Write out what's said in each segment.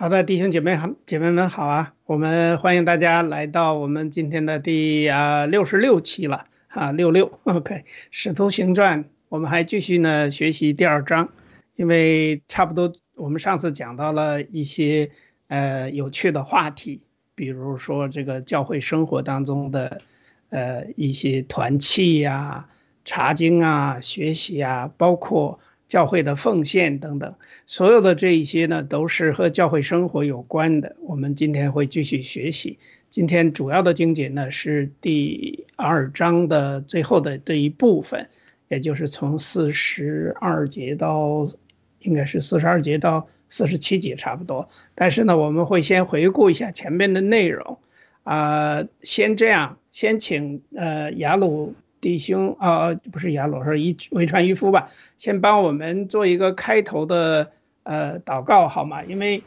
好的，弟兄姐妹好，姐妹们好啊！我们欢迎大家来到我们今天的第啊六十六期了啊六六 OK《使徒行传》，我们还继续呢学习第二章，因为差不多我们上次讲到了一些呃有趣的话题，比如说这个教会生活当中的呃一些团契呀、查经啊、学习啊，包括。教会的奉献等等，所有的这一些呢，都是和教会生活有关的。我们今天会继续学习。今天主要的经节呢是第二章的最后的这一部分，也就是从四十二节到，应该是四十二节到四十七节差不多。但是呢，我们会先回顾一下前面的内容，啊，先这样，先请呃雅鲁。弟兄啊，不是雅鲁，是一维传一夫吧？先帮我们做一个开头的呃祷告好吗？因为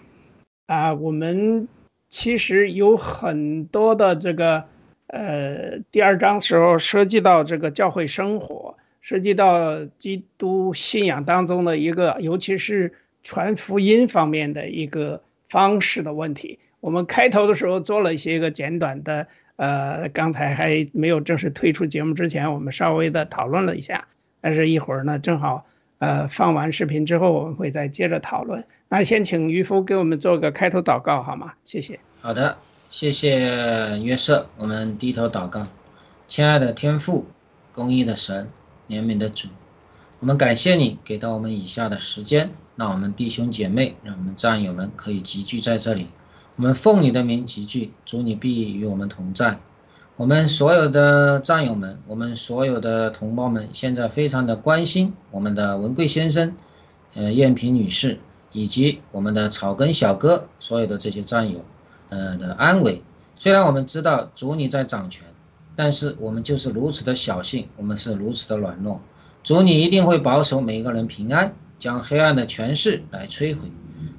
啊，我们其实有很多的这个呃第二章时候涉及到这个教会生活，涉及到基督信仰当中的一个，尤其是传福音方面的一个方式的问题。我们开头的时候做了一些个简短的。呃，刚才还没有正式推出节目之前，我们稍微的讨论了一下。但是一会儿呢，正好呃放完视频之后，我们会再接着讨论。那先请渔夫给我们做个开头祷告好吗？谢谢。好的，谢谢约瑟。我们低头祷告，亲爱的天父，公义的神，怜悯的主，我们感谢你给到我们以下的时间，让我们弟兄姐妹，让我们战友们可以集聚在这里。我们奉你的名集聚，主你必与我们同在。我们所有的战友们，我们所有的同胞们，现在非常的关心我们的文贵先生，呃，燕萍女士，以及我们的草根小哥，所有的这些战友，呃的安危。虽然我们知道主你在掌权，但是我们就是如此的小性，我们是如此的软弱。主你一定会保守每一个人平安，将黑暗的权势来摧毁。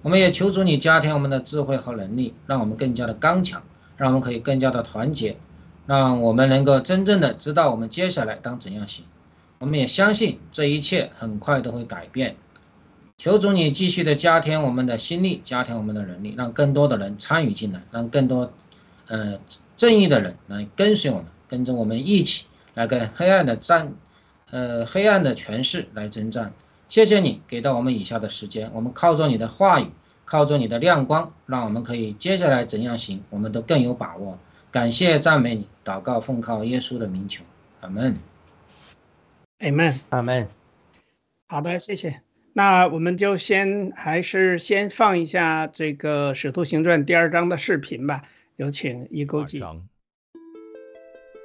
我们也求主你加添我们的智慧和能力，让我们更加的刚强，让我们可以更加的团结，让我们能够真正的知道我们接下来当怎样行。我们也相信这一切很快都会改变。求主你继续的加添我们的心力，加添我们的能力，让更多的人参与进来，让更多呃正义的人来跟随我们，跟着我们一起来跟黑暗的战，呃黑暗的权势来征战。谢谢你给到我们以下的时间，我们靠着你的话语靠着你的亮光，让我们可以接下来怎样行，我们都更有把握。感谢赞美你，祷告奉靠耶稣的名求，阿门。Amen，阿门。好的，谢谢。那我们就先还是先放一下这个《使徒行传》第二章的视频吧。有请一勾记。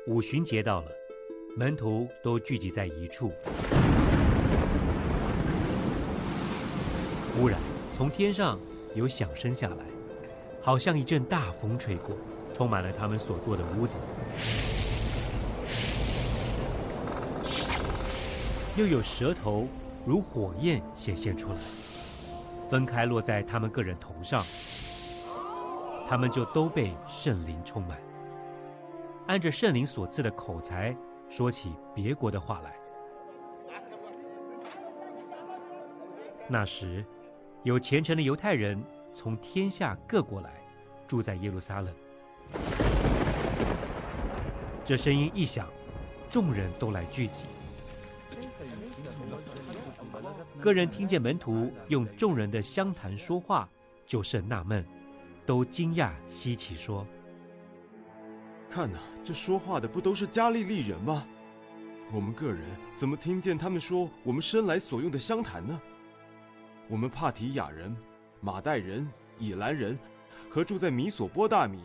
五旬节到了，门徒都聚集在一处。忽然，从天上有响声下来，好像一阵大风吹过，充满了他们所坐的屋子。又有舌头如火焰显现出来，分开落在他们个人头上，他们就都被圣灵充满，按着圣灵所赐的口才说起别国的话来。那时，有虔诚的犹太人从天下各国来，住在耶路撒冷。这声音一响，众人都来聚集。个人听见门徒用众人的相谈说话，就甚纳闷，都惊讶稀奇，说：“看呐，这说话的不都是加利利人吗？我们个人怎么听见他们说我们生来所用的相谈呢？我们帕提亚人、马代人、以兰人，和住在米索波大米、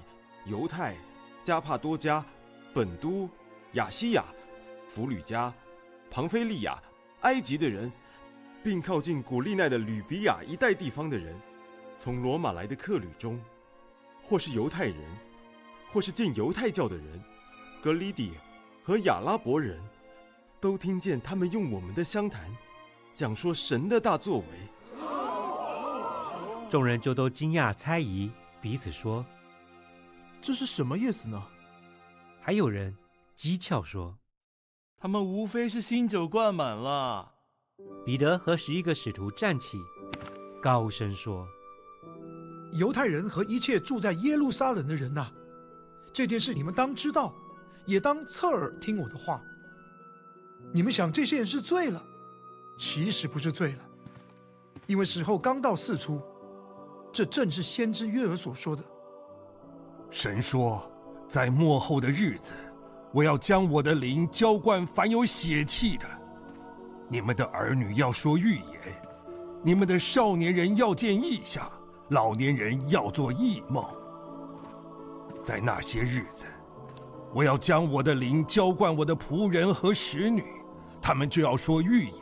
犹太、加帕多加、本都、亚西亚、弗吕加、庞菲利亚、埃及的人。”并靠近古利奈的吕比亚一带地方的人，从罗马来的客旅中，或是犹太人，或是进犹太教的人，格里底和亚拉伯人，都听见他们用我们的相谈，讲说神的大作为。众人就都惊讶猜疑，彼此说：“这是什么意思呢？”还有人讥诮说：“他们无非是新酒灌满了。”彼得和十一个使徒站起，高声说：“犹太人和一切住在耶路撒冷的人呐，这件事你们当知道，也当侧耳听我的话。你们想这些人是醉了，其实不是醉了，因为时候刚到四出。这正是先知约尔所说的。神说，在末后的日子，我要将我的灵浇灌凡有血气的。”你们的儿女要说预言，你们的少年人要见异象，老年人要做异梦。在那些日子，我要将我的灵浇灌我的仆人和使女，他们就要说预言。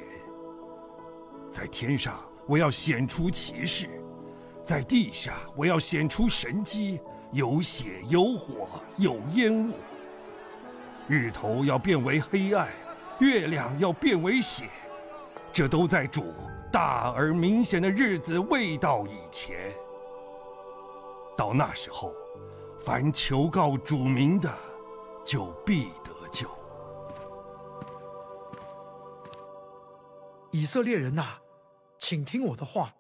在天上，我要显出奇事；在地下，我要显出神迹，有血有火有烟雾。日头要变为黑暗。月亮要变为血，这都在主大而明显的日子未到以前。到那时候，凡求告主名的，就必得救。以色列人呐，请听我的话。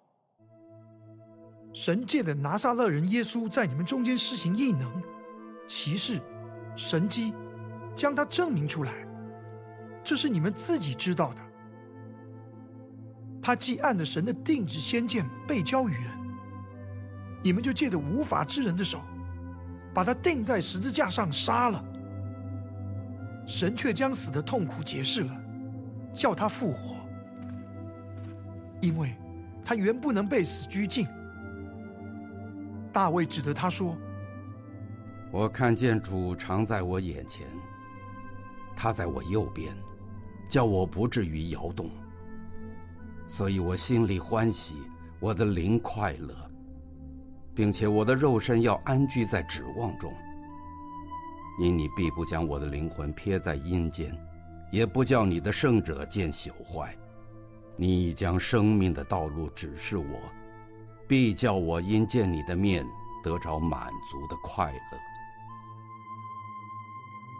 神借的拿撒勒人耶稣在你们中间施行异能、奇事、神迹，将他证明出来。这是你们自己知道的。他既按着神的定旨先见被交于人，你们就借着无法之人的手，把他钉在十字架上杀了。神却将死的痛苦解释了，叫他复活，因为他原不能被死拘禁。大卫指着他说：“我看见主常在我眼前，他在我右边。”叫我不至于摇动，所以我心里欢喜，我的灵快乐，并且我的肉身要安居在指望中。因你必不将我的灵魂撇在阴间，也不叫你的圣者见朽坏。你已将生命的道路指示我，必叫我因见你的面得着满足的快乐。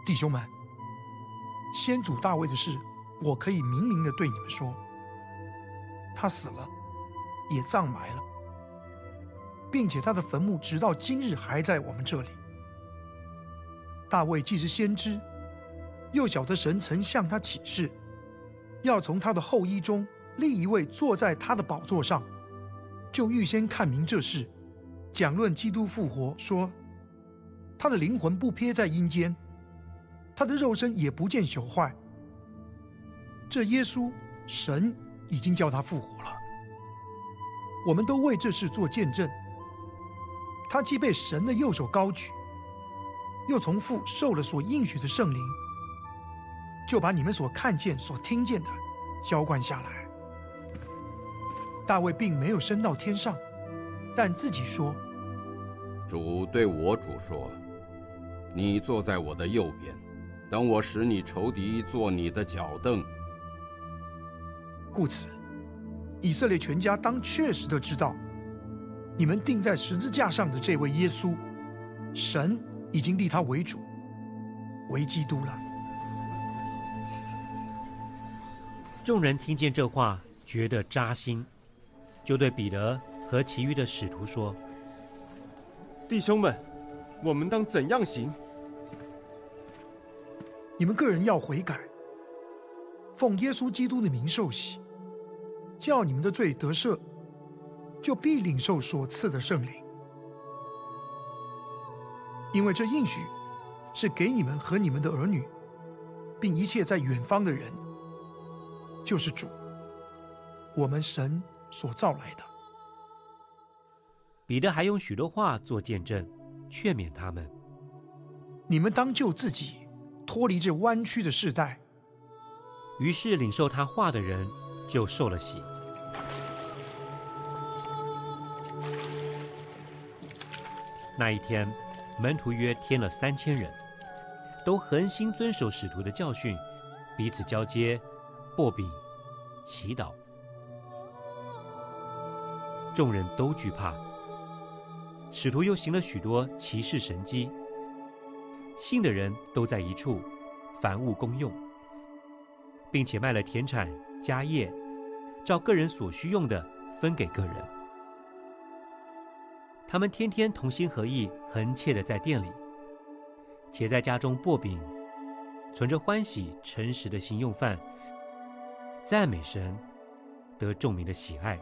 弟兄们，先祖大卫的事。我可以明明的对你们说，他死了，也葬埋了，并且他的坟墓直到今日还在我们这里。大卫既是先知，又晓得神曾向他启示，要从他的后裔中立一位坐在他的宝座上，就预先看明这事，讲论基督复活，说他的灵魂不撇在阴间，他的肉身也不见朽坏。这耶稣，神已经叫他复活了。我们都为这事做见证。他既被神的右手高举，又从父受了所应许的圣灵，就把你们所看见、所听见的浇灌下来。大卫并没有升到天上，但自己说：“主对我主说，你坐在我的右边，等我使你仇敌坐你的脚凳。”故此，以色列全家当确实的知道，你们钉在十字架上的这位耶稣，神已经立他为主，为基督了。众人听见这话，觉得扎心。就对彼得和其余的使徒说：“弟兄们，我们当怎样行？你们个人要悔改，奉耶稣基督的名受洗，叫你们的罪得赦，就必领受所赐的圣灵。因为这应许是给你们和你们的儿女，并一切在远方的人，就是主，我们神。”所造来的。彼得还用许多话做见证，劝勉他们：你们当救自己，脱离这弯曲的世代。于是领受他话的人就受了洗。那一天，门徒约添了三千人，都恒心遵守使徒的教训，彼此交接，擘饼，祈祷。众人都惧怕，使徒又行了许多奇事神迹，信的人都在一处，凡物公用，并且卖了田产家业，照个人所需用的分给个人。他们天天同心合意，恒切的在店里，且在家中擘饼，存着欢喜诚实的心用饭，赞美神，得众民的喜爱。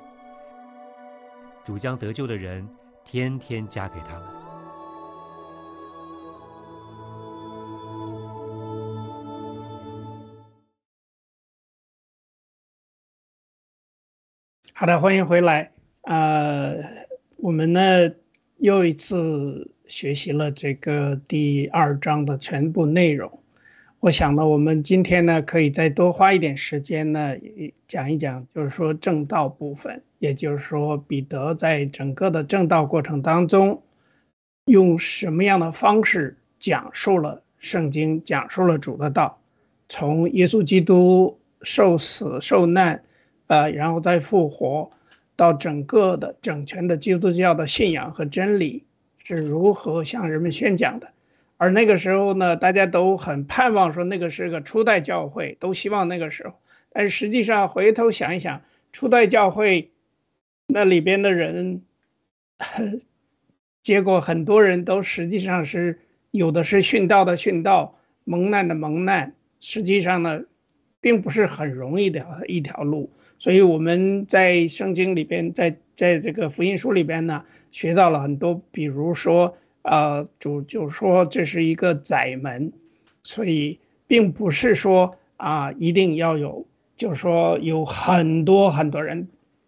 主将得救的人天天加给他们。好的，欢迎回来。呃，我们呢又一次学习了这个第二章的全部内容。我想呢，我们今天呢可以再多花一点时间呢，讲一讲，就是说正道部分，也就是说彼得在整个的正道过程当中，用什么样的方式讲述了圣经，讲述了主的道，从耶稣基督受死受难，呃，然后再复活，到整个的整全的基督教的信仰和真理是如何向人们宣讲的。而那个时候呢，大家都很盼望说那个是个初代教会，都希望那个时候。但是实际上回头想一想，初代教会那里边的人，结果很多人都实际上是有的是殉道的殉道，蒙难的蒙难。实际上呢，并不是很容易的一条路。所以我们在圣经里边，在在这个福音书里边呢，学到了很多，比如说。呃，主就说这是一个窄门，所以并不是说啊一定要有，就是说有很多很多人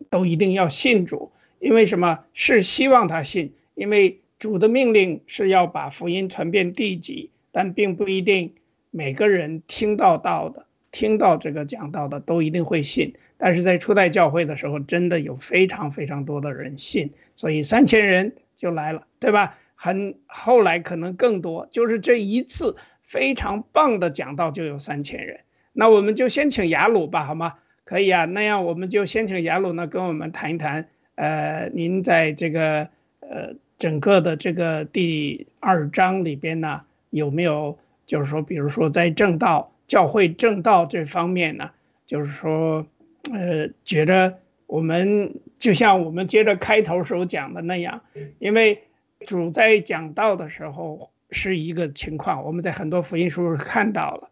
都一定要信主，因为什么？是希望他信，因为主的命令是要把福音传遍地极，但并不一定每个人听到到的，听到这个讲到的都一定会信，但是在初代教会的时候，真的有非常非常多的人信，所以三千人就来了，对吧？很后来可能更多，就是这一次非常棒的讲道就有三千人。那我们就先请雅鲁吧，好吗？可以啊，那样我们就先请雅鲁呢跟我们谈一谈。呃，您在这个呃整个的这个第二章里边呢，有没有就是说，比如说在正道教会正道这方面呢，就是说，呃，觉得我们就像我们接着开头时候讲的那样，因为。主在讲道的时候是一个情况，我们在很多福音书看到了，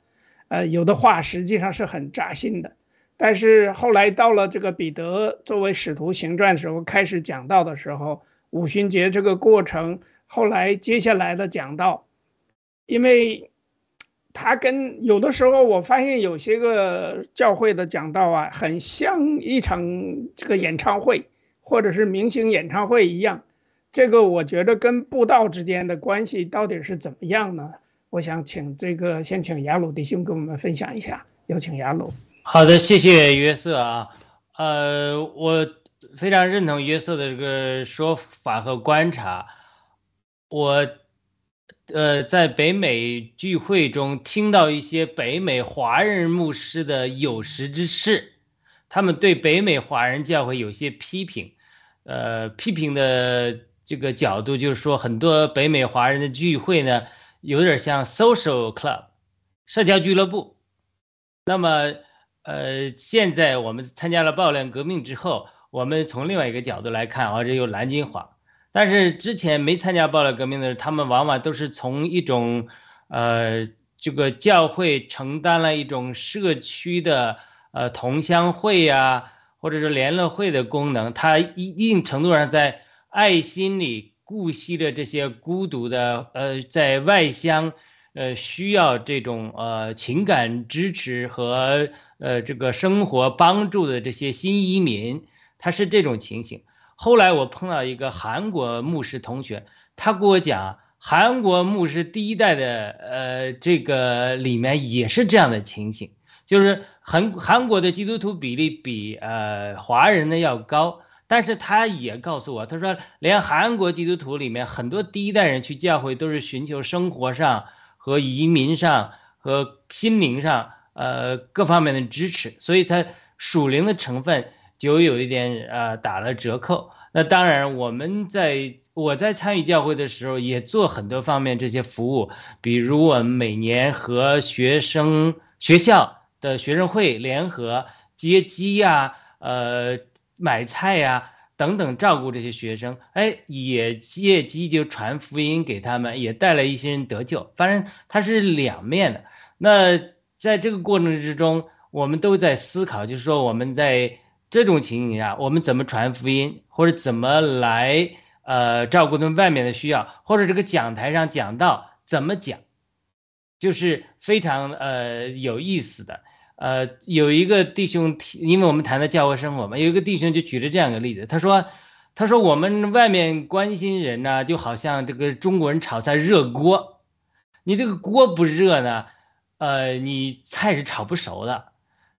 呃，有的话实际上是很扎心的，但是后来到了这个彼得作为使徒行传的时候开始讲道的时候，五旬节这个过程，后来接下来的讲道，因为。他跟有的时候，我发现有些个教会的讲道啊，很像一场这个演唱会，或者是明星演唱会一样。这个我觉得跟布道之间的关系到底是怎么样呢？我想请这个先请雅鲁弟兄跟我们分享一下。有请雅鲁。好的，谢谢约瑟啊。呃，我非常认同约瑟的这个说法和观察。我。呃，在北美聚会中听到一些北美华人牧师的有识之士，他们对北美华人教会有些批评，呃，批评的这个角度就是说，很多北美华人的聚会呢，有点像 social club，社交俱乐部。那么，呃，现在我们参加了暴乱革命之后，我们从另外一个角度来看啊，这有蓝金华。但是之前没参加暴乱革命的，他们往往都是从一种，呃，这个教会承担了一种社区的呃同乡会呀，或者是联络会的功能，它一定程度上在爱心里顾惜的这些孤独的呃在外乡，呃需要这种呃情感支持和呃这个生活帮助的这些新移民，他是这种情形。后来我碰到一个韩国牧师同学，他跟我讲，韩国牧师第一代的，呃，这个里面也是这样的情形，就是韩韩国的基督徒比例比呃华人的要高，但是他也告诉我，他说连韩国基督徒里面很多第一代人去教会都是寻求生活上和移民上和心灵上，呃各方面的支持，所以他属灵的成分。就有一点呃打了折扣。那当然，我们在我在参与教会的时候，也做很多方面这些服务，比如我们每年和学生学校的学生会联合接机呀，呃买菜呀等等，照顾这些学生。哎，也借机就传福音给他们，也带来一些人得救。反正它是两面的。那在这个过程之中，我们都在思考，就是说我们在。这种情形下，我们怎么传福音，或者怎么来呃照顾他们外面的需要，或者这个讲台上讲到怎么讲，就是非常呃有意思的。呃，有一个弟兄提，因为我们谈的教会生活嘛，有一个弟兄就举了这样一个例子，他说，他说我们外面关心人呢，就好像这个中国人炒菜热锅，你这个锅不热呢，呃，你菜是炒不熟的，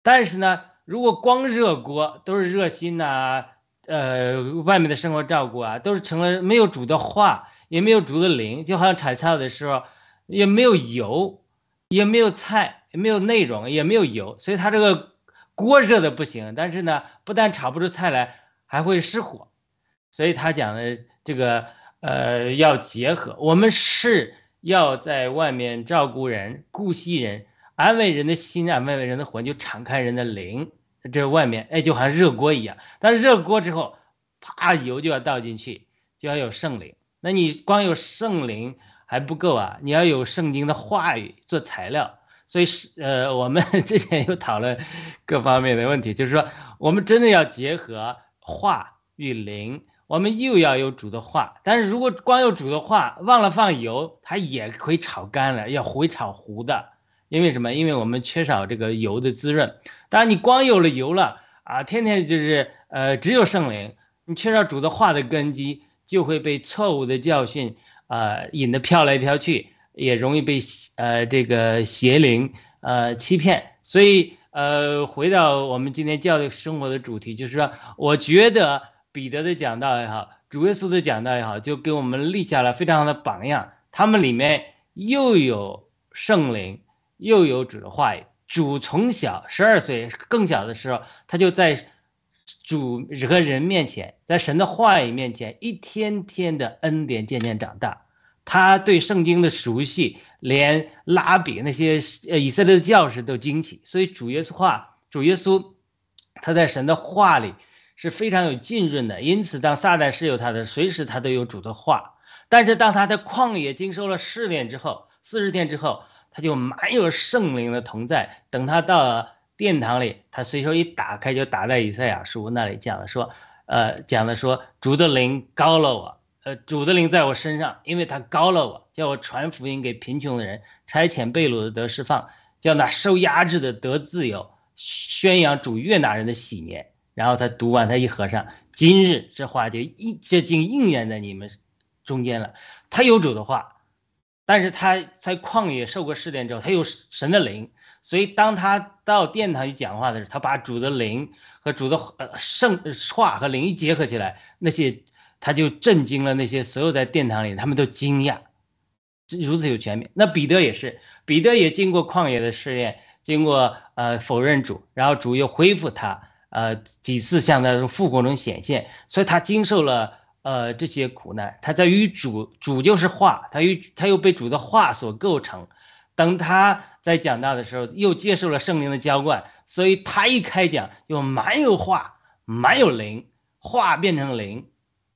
但是呢。如果光热锅都是热心呐，呃，外面的生活照顾啊，都是成了没有煮的化，也没有煮的灵，就好像炒菜的时候也没有油，也没有菜，也没有内容，也没有油，所以它这个锅热的不行。但是呢，不但炒不出菜来，还会失火。所以他讲的这个呃要结合，我们是要在外面照顾人、顾惜人。安慰人的心，安慰人的魂，就敞开人的灵。这外面，哎，就好像热锅一样。但是热锅之后，啪，油就要倒进去，就要有圣灵。那你光有圣灵还不够啊，你要有圣经的话语做材料。所以是，呃，我们 之前有讨论各方面的问题，就是说，我们真的要结合话与灵，我们又要有主的话。但是如果光有主的话，忘了放油，它也会炒干了，要会炒糊的。因为什么？因为我们缺少这个油的滋润。当然，你光有了油了啊，天天就是呃，只有圣灵，你缺少主的话的根基，就会被错误的教训啊引得飘来飘去，也容易被呃这个邪灵呃欺骗。所以呃，回到我们今天教育生活的主题，就是说，我觉得彼得的讲道也好，主耶稣的讲道也好，就给我们立下了非常好的榜样。他们里面又有圣灵。又有主的话语，主从小十二岁更小的时候，他就在主和人面前，在神的话语面前，一天天的恩典渐渐长大。他对圣经的熟悉，连拉比那些呃以色列的教士都惊奇。所以主耶稣话，主耶稣他在神的话里是非常有浸润的。因此，当撒旦是有他的，随时他都有主的话。但是当他在旷野经受了试炼之后，四十天之后。他就满有圣灵的同在。等他到了殿堂里，他随手一打开就打在以赛亚书那里讲的说，呃，讲的说主的灵高了我，呃，主的灵在我身上，因为他高了我，叫我传福音给贫穷的人，差遣被掳的得释放，叫那受压制的得自由，宣扬主悦纳人的喜年。然后他读完，他一合上，今日这话就一这竟应验在你们中间了。他有主的话，但是他在旷野受过试炼之后，他有神的灵，所以当他到殿堂去讲话的时候，他把主的灵和主的呃圣话和灵一结合起来，那些他就震惊了那些所有在殿堂里，他们都惊讶，如此有权柄。那彼得也是，彼得也经过旷野的试炼，经过呃否认主，然后主又恢复他。呃，几次向他复活中显现，所以他经受了呃这些苦难。他在与主，主就是话，他与他又被主的话所构成。等他在讲道的时候，又接受了圣灵的浇灌，所以他一开讲又满有话，满有灵，话变成灵。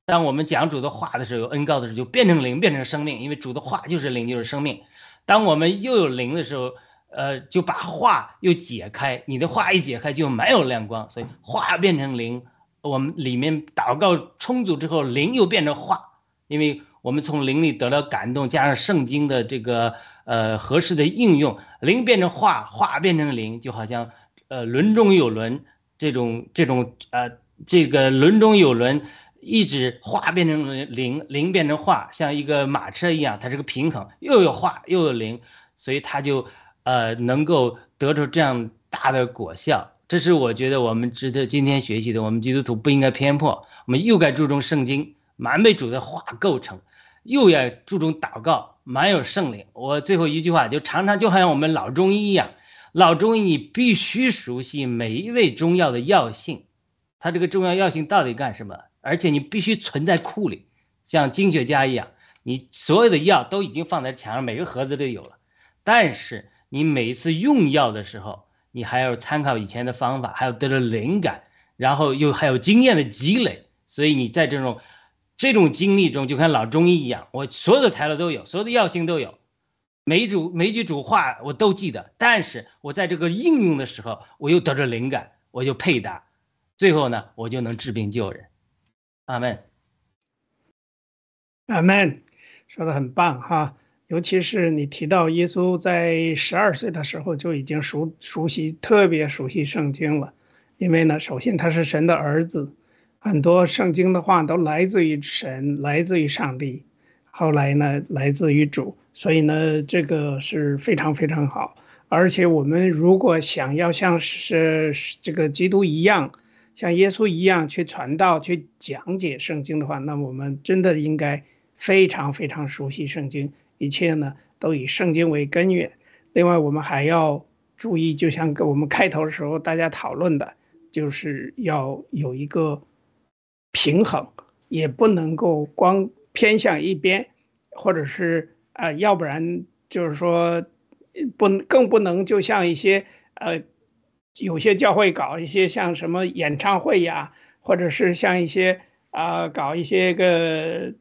当我们讲主的话的时候，有恩告的时候，就变成灵，变成生命，因为主的话就是灵，就是生命。当我们又有灵的时候。呃，就把话又解开，你的话一解开就没有亮光，所以话变成灵。我们里面祷告充足之后，灵又变成话，因为我们从灵里得到感动，加上圣经的这个呃合适的应用，灵变成话，话变成灵，就好像呃轮中有轮这种这种呃这个轮中有轮，一直化变成灵，灵变成化，像一个马车一样，它是个平衡，又有化又有灵，所以它就。呃，能够得出这样大的果效，这是我觉得我们值得今天学习的。我们基督徒不应该偏颇，我们又该注重圣经，满被主的话构成，又要注重祷告，满有圣灵。我最后一句话就常常就好像我们老中医一样，老中医你必须熟悉每一味中药的药性，它这个中药药性到底干什么？而且你必须存在库里，像经学家一样，你所有的药都已经放在墙上，每个盒子都有了，但是。你每一次用药的时候，你还要参考以前的方法，还要得到灵感，然后又还有经验的积累，所以你在这种这种经历中，就跟老中医一样，我所有的材料都有，所有的药性都有，每一组每一句主话我都记得，但是我在这个应用的时候，我又得着灵感，我就配搭，最后呢，我就能治病救人。阿门，阿门，说的很棒哈。尤其是你提到耶稣在十二岁的时候就已经熟熟悉特别熟悉圣经了，因为呢，首先他是神的儿子，很多圣经的话都来自于神，来自于上帝，后来呢来自于主，所以呢这个是非常非常好。而且我们如果想要像是这个基督一样，像耶稣一样去传道、去讲解圣经的话，那我们真的应该非常非常熟悉圣经。一切呢都以圣经为根源。另外，我们还要注意，就像跟我们开头的时候大家讨论的，就是要有一个平衡，也不能够光偏向一边，或者是啊，要不然就是说不更不能就像一些呃有些教会搞一些像什么演唱会呀，或者是像一些啊搞一些个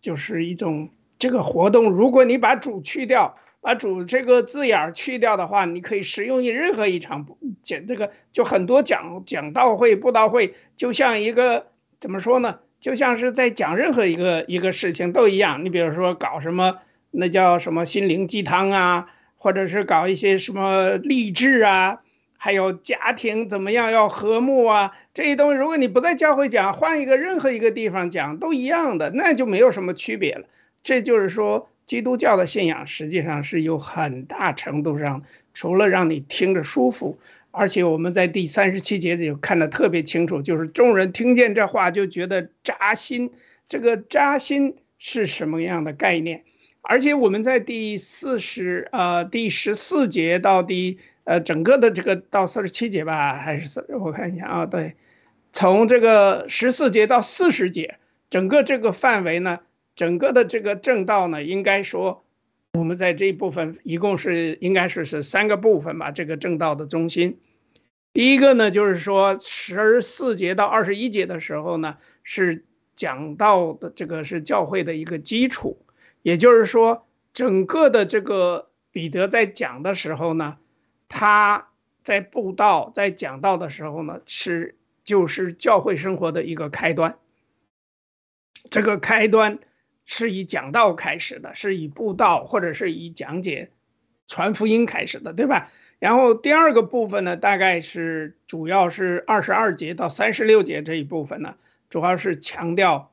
就是一种。这个活动，如果你把“主”去掉，把“主”这个字眼儿去掉的话，你可以使用于任何一场讲这个，就很多讲讲道会、布道会，就像一个怎么说呢？就像是在讲任何一个一个事情都一样。你比如说搞什么，那叫什么心灵鸡汤啊，或者是搞一些什么励志啊，还有家庭怎么样要和睦啊，这些东西，如果你不在教会讲，换一个任何一个地方讲都一样的，那就没有什么区别了。这就是说，基督教的信仰实际上是有很大程度上，除了让你听着舒服，而且我们在第三十七节里看得特别清楚，就是众人听见这话就觉得扎心。这个扎心是什么样的概念？而且我们在第四十呃第十四节到第呃整个的这个到四十七节吧，还是四？我看一下啊，对，从这个十四节到四十节，整个这个范围呢？整个的这个正道呢，应该说，我们在这一部分一共是应该是是三个部分吧。这个正道的中心，第一个呢，就是说十四节到二十一节的时候呢，是讲到的这个是教会的一个基础，也就是说，整个的这个彼得在讲的时候呢，他在布道、在讲道的时候呢，是就是教会生活的一个开端。这个开端是以讲道开始的，是以布道或者是以讲解、传福音开始的，对吧？然后第二个部分呢，大概是主要是二十二节到三十六节这一部分呢，主要是强调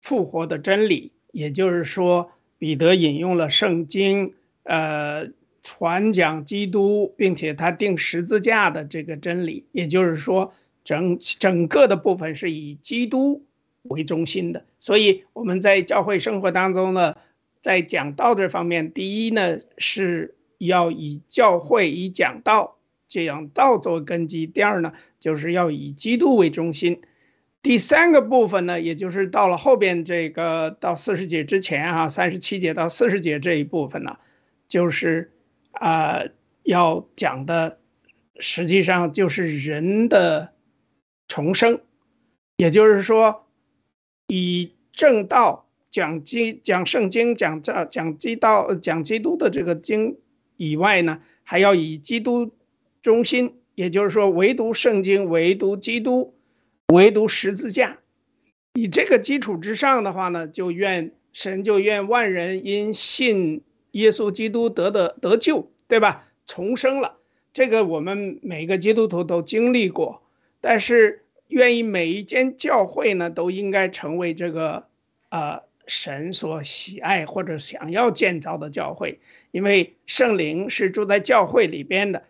复活的真理，也就是说，彼得引用了圣经，呃，传讲基督，并且他定十字架的这个真理，也就是说，整整个的部分是以基督。为中心的，所以我们在教会生活当中呢，在讲道这方面，第一呢是要以教会以讲道讲道作为根基；第二呢，就是要以基督为中心；第三个部分呢，也就是到了后边这个到四十节之前啊，三十七节到四十节这一部分呢，就是啊要讲的，实际上就是人的重生，也就是说。以正道讲基讲圣经讲这讲基道讲基督的这个经以外呢，还要以基督中心，也就是说，唯独圣经，唯独基督，唯独十字架。以这个基础之上的话呢，就愿神就愿万人因信耶稣基督得的得救，对吧？重生了，这个我们每个基督徒都经历过，但是。愿意每一间教会呢，都应该成为这个，呃，神所喜爱或者想要建造的教会，因为圣灵是住在教会里边的，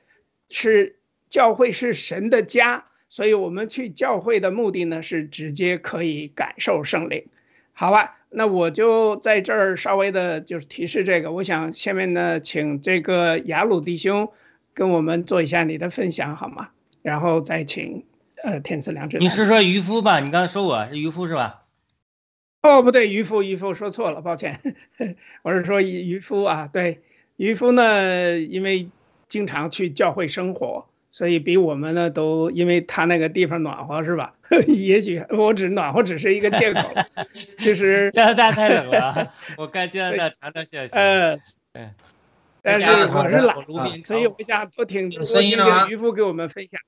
是教会是神的家，所以我们去教会的目的呢，是直接可以感受圣灵。好吧，那我就在这儿稍微的就是提示这个，我想下面呢，请这个雅鲁弟兄跟我们做一下你的分享好吗？然后再请。呃，天赐良知。你是说渔夫吧？你刚才说我是渔夫是吧？哦，不对，渔夫，渔夫说错了，抱歉，我是说渔渔夫啊。对，渔夫呢，因为经常去教会生活，所以比我们呢都，因为他那个地方暖和，是吧？也许我只暖和只是一个借口。其实加拿大太冷了，我看加拿大常常下雪。呃，但是我是懒，所以我想多听多听渔夫给我们分享。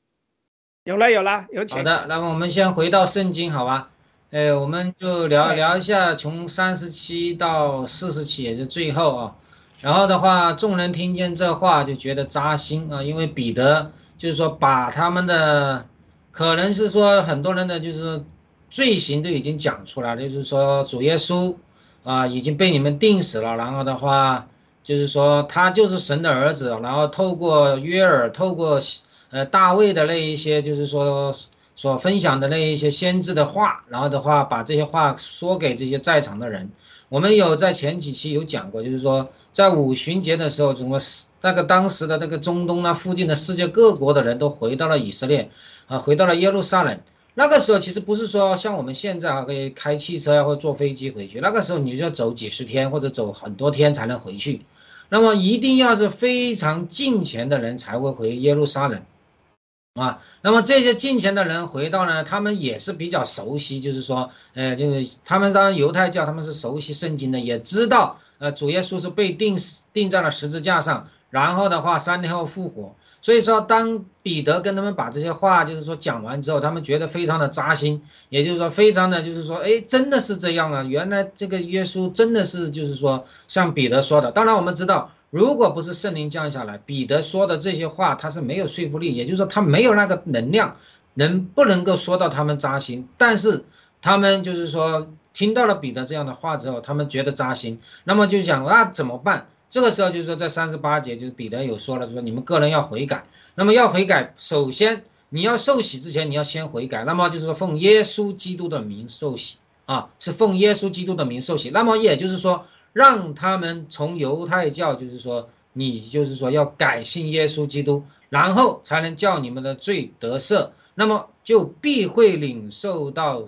有了有了，有请。好的，那么我们先回到圣经，好吧？哎，我们就聊聊一下从三十七到四十七，也就最后啊。然后的话，众人听见这话就觉得扎心啊，因为彼得就是说把他们的，可能是说很多人的就是罪行都已经讲出来了，就是说主耶稣啊已经被你们定死了，然后的话就是说他就是神的儿子，然后透过约尔，透过。呃，大卫的那一些，就是说所分享的那一些先知的话，然后的话，把这些话说给这些在场的人。我们有在前几期有讲过，就是说在五旬节的时候，什么那个当时的那个中东那附近的世界各国的人都回到了以色列，啊，回到了耶路撒冷。那个时候其实不是说像我们现在啊，可以开汽车呀或坐飞机回去，那个时候你就要走几十天或者走很多天才能回去。那么一定要是非常近前的人才会回耶路撒冷。啊，那么这些进前的人回到呢，他们也是比较熟悉，就是说，呃，就是他们当然犹太教他们是熟悉圣经的，也知道，呃，主耶稣是被钉死钉在了十字架上，然后的话三天后复活。所以说，当彼得跟他们把这些话就是说讲完之后，他们觉得非常的扎心，也就是说，非常的就是说，哎，真的是这样啊，原来这个耶稣真的是就是说像彼得说的。当然我们知道。如果不是圣灵降下来，彼得说的这些话，他是没有说服力，也就是说他没有那个能量，能不能够说到他们扎心？但是他们就是说听到了彼得这样的话之后，他们觉得扎心，那么就想那怎么办？这个时候就是说在三十八节，就是彼得有说了，说你们个人要悔改。那么要悔改，首先你要受洗之前，你要先悔改。那么就是说奉耶稣基督的名受洗啊，是奉耶稣基督的名受洗。那么也就是说。让他们从犹太教，就是说，你就是说要改信耶稣基督，然后才能叫你们的罪得赦，那么就必会领受到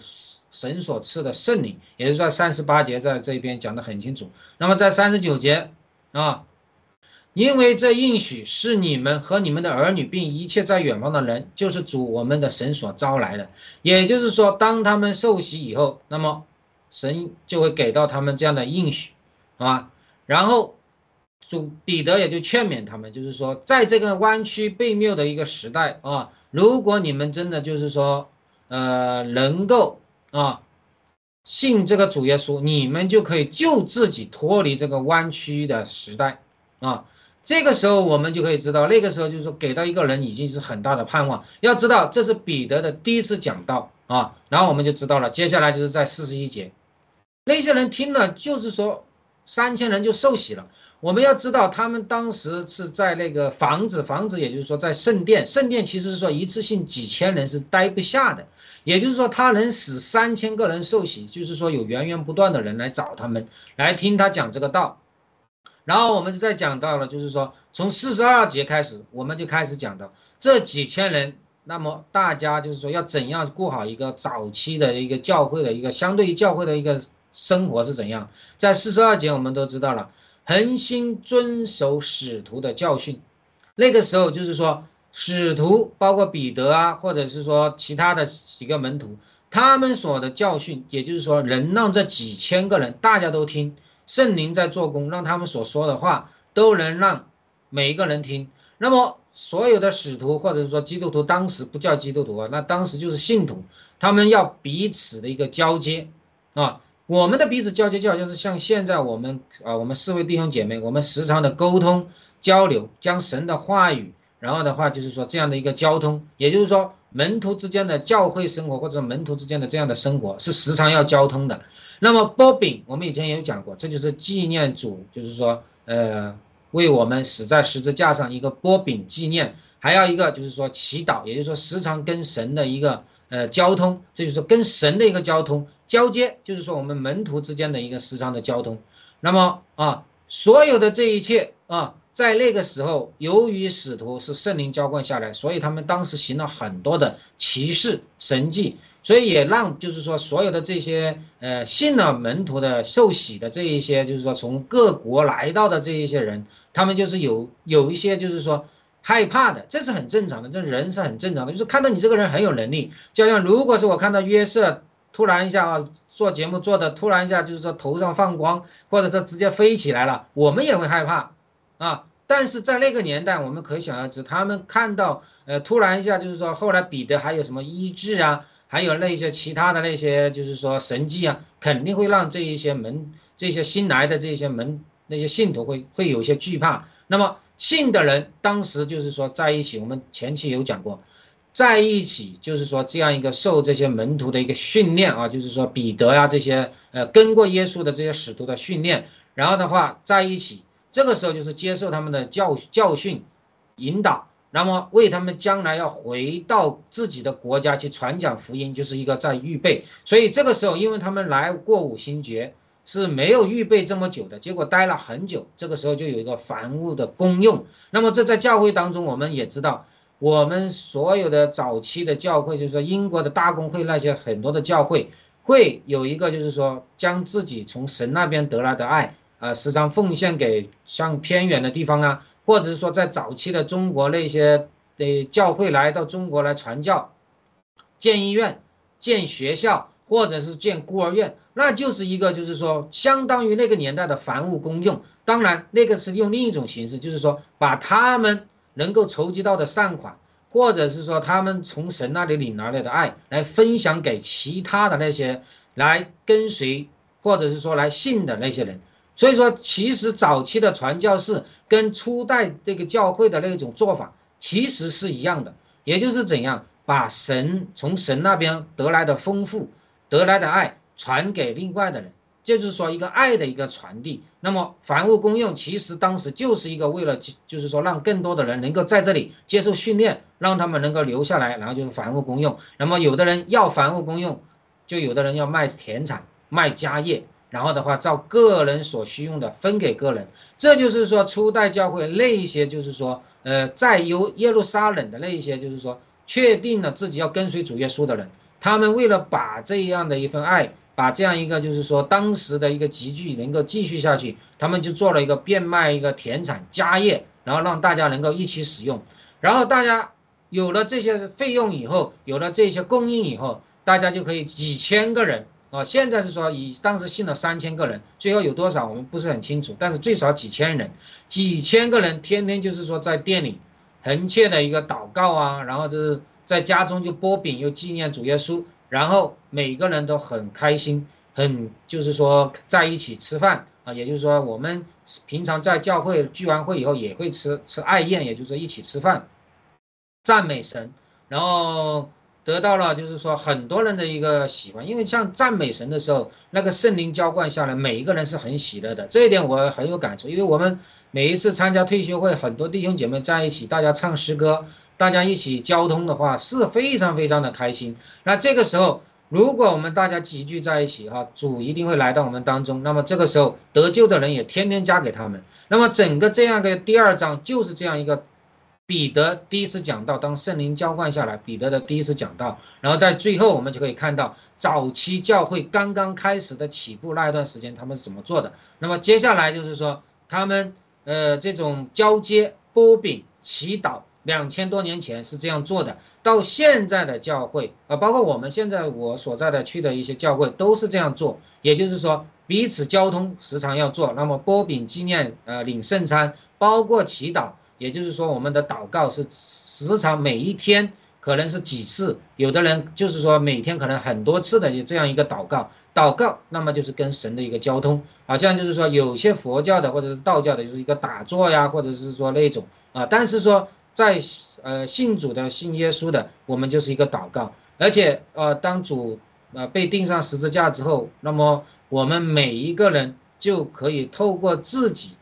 神所赐的圣灵。也就是说，三十八节在这边讲的很清楚。那么在三十九节啊，因为这应许是你们和你们的儿女，并一切在远方的人，就是主我们的神所招来的。也就是说，当他们受洗以后，那么神就会给到他们这样的应许。啊，然后主彼得也就劝勉他们，就是说，在这个弯曲被谬的一个时代啊，如果你们真的就是说，呃，能够啊信这个主耶稣，你们就可以救自己脱离这个弯曲的时代啊。这个时候我们就可以知道，那个时候就是说，给到一个人已经是很大的盼望。要知道，这是彼得的第一次讲道啊，然后我们就知道了，接下来就是在四十一节，那些人听了，就是说三千人就受洗了。我们要知道，他们当时是在那个房子，房子也就是说在圣殿，圣殿其实是说一次性几千人是待不下的，也就是说他能使三千个人受洗，就是说有源源不断的人来找他们来听他讲这个道。然后我们就再讲到了，就是说从四十二节开始，我们就开始讲到这几千人，那么大家就是说要怎样过好一个早期的一个教会的一个相对于教会的一个生活是怎样，在四十二节我们都知道了。恒心遵守使徒的教训，那个时候就是说，使徒包括彼得啊，或者是说其他的几个门徒，他们所的教训，也就是说，能让这几千个人大家都听，圣灵在做工，让他们所说的话都能让每一个人听。那么，所有的使徒或者是说基督徒，当时不叫基督徒啊，那当时就是信徒，他们要彼此的一个交接啊。我们的彼此交接就是像现在我们啊，我们四位弟兄姐妹，我们时常的沟通交流，将神的话语，然后的话就是说这样的一个交通，也就是说门徒之间的教会生活或者门徒之间的这样的生活是时常要交通的。那么波饼，我们以前也有讲过，这就是纪念主，就是说呃为我们死在十字架上一个波饼纪念，还要一个就是说祈祷，也就是说时常跟神的一个呃交通，这就是跟神的一个交通。交接就是说我们门徒之间的一个时常的交通，那么啊，所有的这一切啊，在那个时候，由于使徒是圣灵浇灌下来，所以他们当时行了很多的奇事神迹，所以也让就是说所有的这些呃信了门徒的受洗的这一些，就是说从各国来到的这一些人，他们就是有有一些就是说害怕的，这是很正常的，这人是很正常的，就是看到你这个人很有能力，就像如果是我看到约瑟。突然一下啊，做节目做的突然一下，就是说头上放光，或者说直接飞起来了，我们也会害怕啊。但是在那个年代，我们可想而知，他们看到呃突然一下，就是说后来彼得还有什么医治啊，还有那些其他的那些就是说神迹啊，肯定会让这一些门这些新来的这些门那些信徒会会有些惧怕。那么信的人当时就是说在一起，我们前期有讲过。在一起，就是说这样一个受这些门徒的一个训练啊，就是说彼得呀这些呃跟过耶稣的这些使徒的训练，然后的话在一起，这个时候就是接受他们的教教训引导，那么为他们将来要回到自己的国家去传讲福音，就是一个在预备。所以这个时候，因为他们来过五星节是没有预备这么久的，结果待了很久，这个时候就有一个凡物的功用。那么这在教会当中，我们也知道。我们所有的早期的教会，就是说英国的大公会那些很多的教会，会有一个就是说将自己从神那边得来的爱啊，时常奉献给像偏远的地方啊，或者是说在早期的中国那些的教会来到中国来传教，建医院、建学校，或者是建孤儿院，那就是一个就是说相当于那个年代的凡物公用。当然，那个是用另一种形式，就是说把他们。能够筹集到的善款，或者是说他们从神那里领来的爱，来分享给其他的那些来跟随，或者是说来信的那些人。所以说，其实早期的传教士跟初代这个教会的那种做法其实是一样的，也就是怎样把神从神那边得来的丰富、得来的爱传给另外的人。这就是说一个爱的一个传递。那么凡物公用，其实当时就是一个为了，就是说让更多的人能够在这里接受训练，让他们能够留下来，然后就是凡物公用。那么有的人要凡物公用，就有的人要卖田产、卖家业，然后的话照个人所需用的分给个人。这就是说初代教会那一些，就是说呃在由耶路撒冷的那一些，就是说确定了自己要跟随主耶稣的人，他们为了把这样的一份爱。把这样一个就是说当时的一个集聚能够继续下去，他们就做了一个变卖一个田产家业，然后让大家能够一起使用，然后大家有了这些费用以后，有了这些供应以后，大家就可以几千个人啊，现在是说以当时信了三千个人，最后有多少我们不是很清楚，但是最少几千人，几千个人天天就是说在店里横切的一个祷告啊，然后就是在家中就剥饼又纪念主耶稣，然后每个人都很开心，很就是说在一起吃饭啊，也就是说我们平常在教会聚完会以后也会吃吃爱宴，也就是说一起吃饭，赞美神，然后。得到了，就是说很多人的一个喜欢，因为像赞美神的时候，那个圣灵浇灌下来，每一个人是很喜乐的。这一点我很有感触，因为我们每一次参加退休会，很多弟兄姐妹在一起，大家唱诗歌，大家一起交通的话，是非常非常的开心。那这个时候，如果我们大家集聚在一起，哈，主一定会来到我们当中。那么这个时候得救的人也天天加给他们。那么整个这样的第二章就是这样一个。彼得第一次讲到，当圣灵浇灌下来，彼得的第一次讲到，然后在最后我们就可以看到早期教会刚刚开始的起步那一段时间，他们是怎么做的。那么接下来就是说，他们呃这种交接、波饼、祈祷，两千多年前是这样做的。到现在的教会啊，包括我们现在我所在的区的一些教会都是这样做，也就是说彼此交通时常要做。那么波饼纪念呃领圣餐，包括祈祷。也就是说，我们的祷告是时常每一天可能是几次，有的人就是说每天可能很多次的这样一个祷告，祷告，那么就是跟神的一个交通，好像就是说有些佛教的或者是道教的，就是一个打坐呀，或者是说那种啊，但是说在呃信主的信耶稣的，我们就是一个祷告，而且呃当主呃被钉上十字架之后，那么我们每一个人就可以透过自己。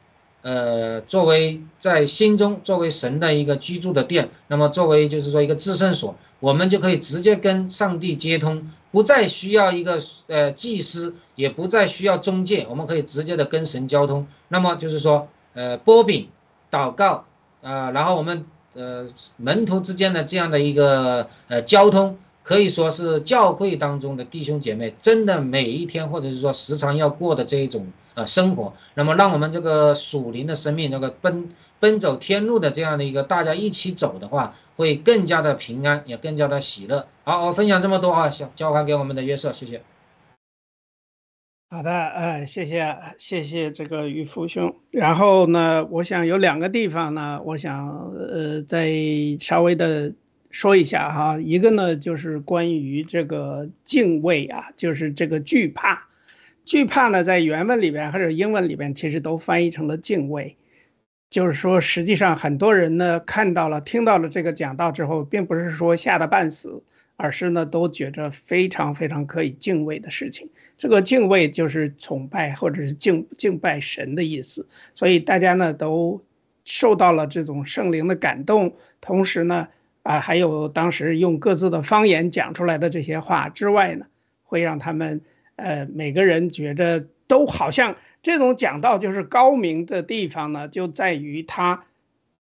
呃，作为在心中作为神的一个居住的殿，那么作为就是说一个至圣所，我们就可以直接跟上帝接通，不再需要一个呃祭司，也不再需要中介，我们可以直接的跟神交通。那么就是说，呃，波饼、祷告，呃，然后我们呃门徒之间的这样的一个呃交通，可以说是教会当中的弟兄姐妹真的每一天或者是说时常要过的这一种。呃，生活，那么让我们这个属灵的生命，那个奔奔走天路的这样的一个大家一起走的话，会更加的平安，也更加的喜乐。好，我分享这么多啊，交交还给我们的约瑟，谢谢。好的，呃，谢谢，谢谢这个于福兄。然后呢，我想有两个地方呢，我想呃再稍微的说一下哈。一个呢，就是关于这个敬畏啊，就是这个惧怕。惧怕呢，在原文里边或者英文里边，其实都翻译成了敬畏。就是说，实际上很多人呢看到了、听到了这个讲道之后，并不是说吓得半死，而是呢都觉着非常非常可以敬畏的事情。这个敬畏就是崇拜或者是敬敬拜神的意思。所以大家呢都受到了这种圣灵的感动，同时呢啊还有当时用各自的方言讲出来的这些话之外呢，会让他们。呃，每个人觉着都好像这种讲道就是高明的地方呢，就在于他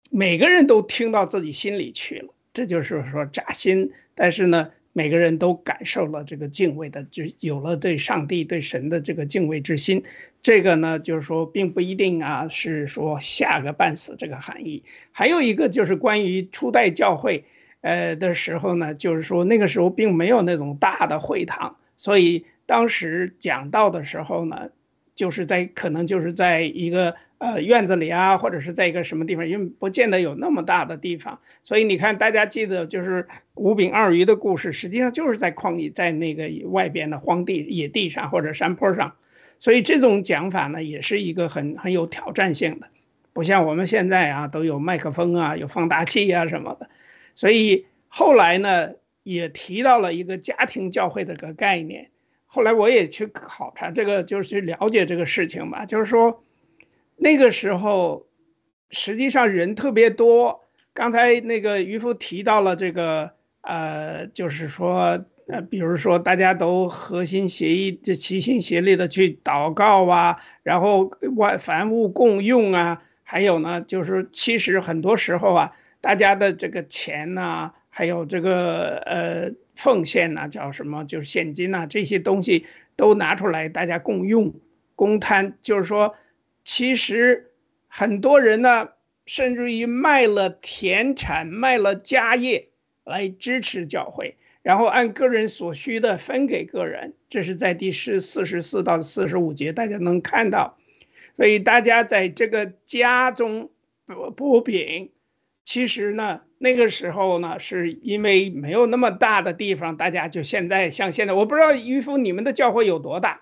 每个人都听到自己心里去了，这就是说扎心。但是呢，每个人都感受了这个敬畏的，就有了对上帝、对神的这个敬畏之心。这个呢，就是说并不一定啊，是说吓个半死这个含义。还有一个就是关于初代教会，呃的时候呢，就是说那个时候并没有那种大的会堂，所以。当时讲道的时候呢，就是在可能就是在一个呃院子里啊，或者是在一个什么地方，因为不见得有那么大的地方。所以你看，大家记得就是五饼二鱼的故事，实际上就是在旷野，在那个外边的荒地、野地上或者山坡上。所以这种讲法呢，也是一个很很有挑战性的，不像我们现在啊都有麦克风啊、有放大器啊什么的。所以后来呢，也提到了一个家庭教会的个概念。后来我也去考察这个，就是去了解这个事情吧。就是说，那个时候实际上人特别多。刚才那个渔夫提到了这个，呃，就是说，呃，比如说大家都合心协意、这齐心协力的去祷告啊，然后万凡物共用啊，还有呢，就是其实很多时候啊，大家的这个钱呐，还有这个呃。奉献呐，叫什么？就是现金呐，这些东西都拿出来，大家共用、公摊。就是说，其实很多人呢，甚至于卖了田产、卖了家业来支持教会。然后按个人所需的分给个人，这是在第十四十四到四十五节，大家能看到。所以大家在这个家中剥饼，其实呢，那个时候呢，是因为没有那么大的地方，大家就现在像现在，我不知道渔夫你们的教会有多大，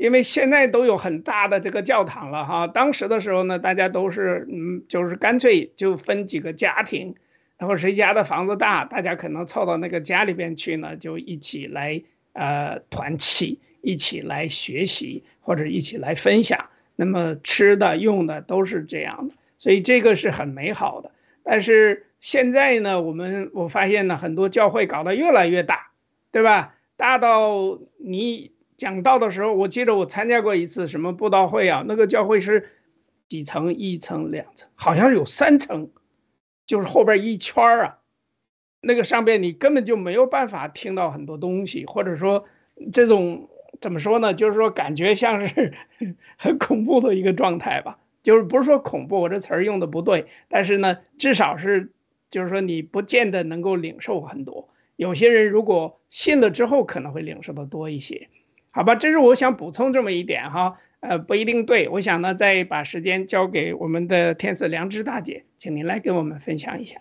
因为现在都有很大的这个教堂了哈。当时的时候呢，大家都是嗯，就是干脆就分几个家庭。然后谁家的房子大，大家可能凑到那个家里边去呢，就一起来呃团契，一起来学习或者一起来分享。那么吃的用的都是这样的，所以这个是很美好的。但是现在呢，我们我发现呢，很多教会搞得越来越大，对吧？大到你讲道的时候，我记得我参加过一次什么布道会啊，那个教会是几层，一层、两层，好像有三层。就是后边一圈儿啊，那个上边你根本就没有办法听到很多东西，或者说这种怎么说呢？就是说感觉像是 很恐怖的一个状态吧。就是不是说恐怖，我这词儿用的不对，但是呢，至少是就是说你不见得能够领受很多。有些人如果信了之后，可能会领受的多一些。好吧，这是我想补充这么一点哈。呃，不一定对，我想呢，再把时间交给我们的天赐良知大姐，请您来跟我们分享一下，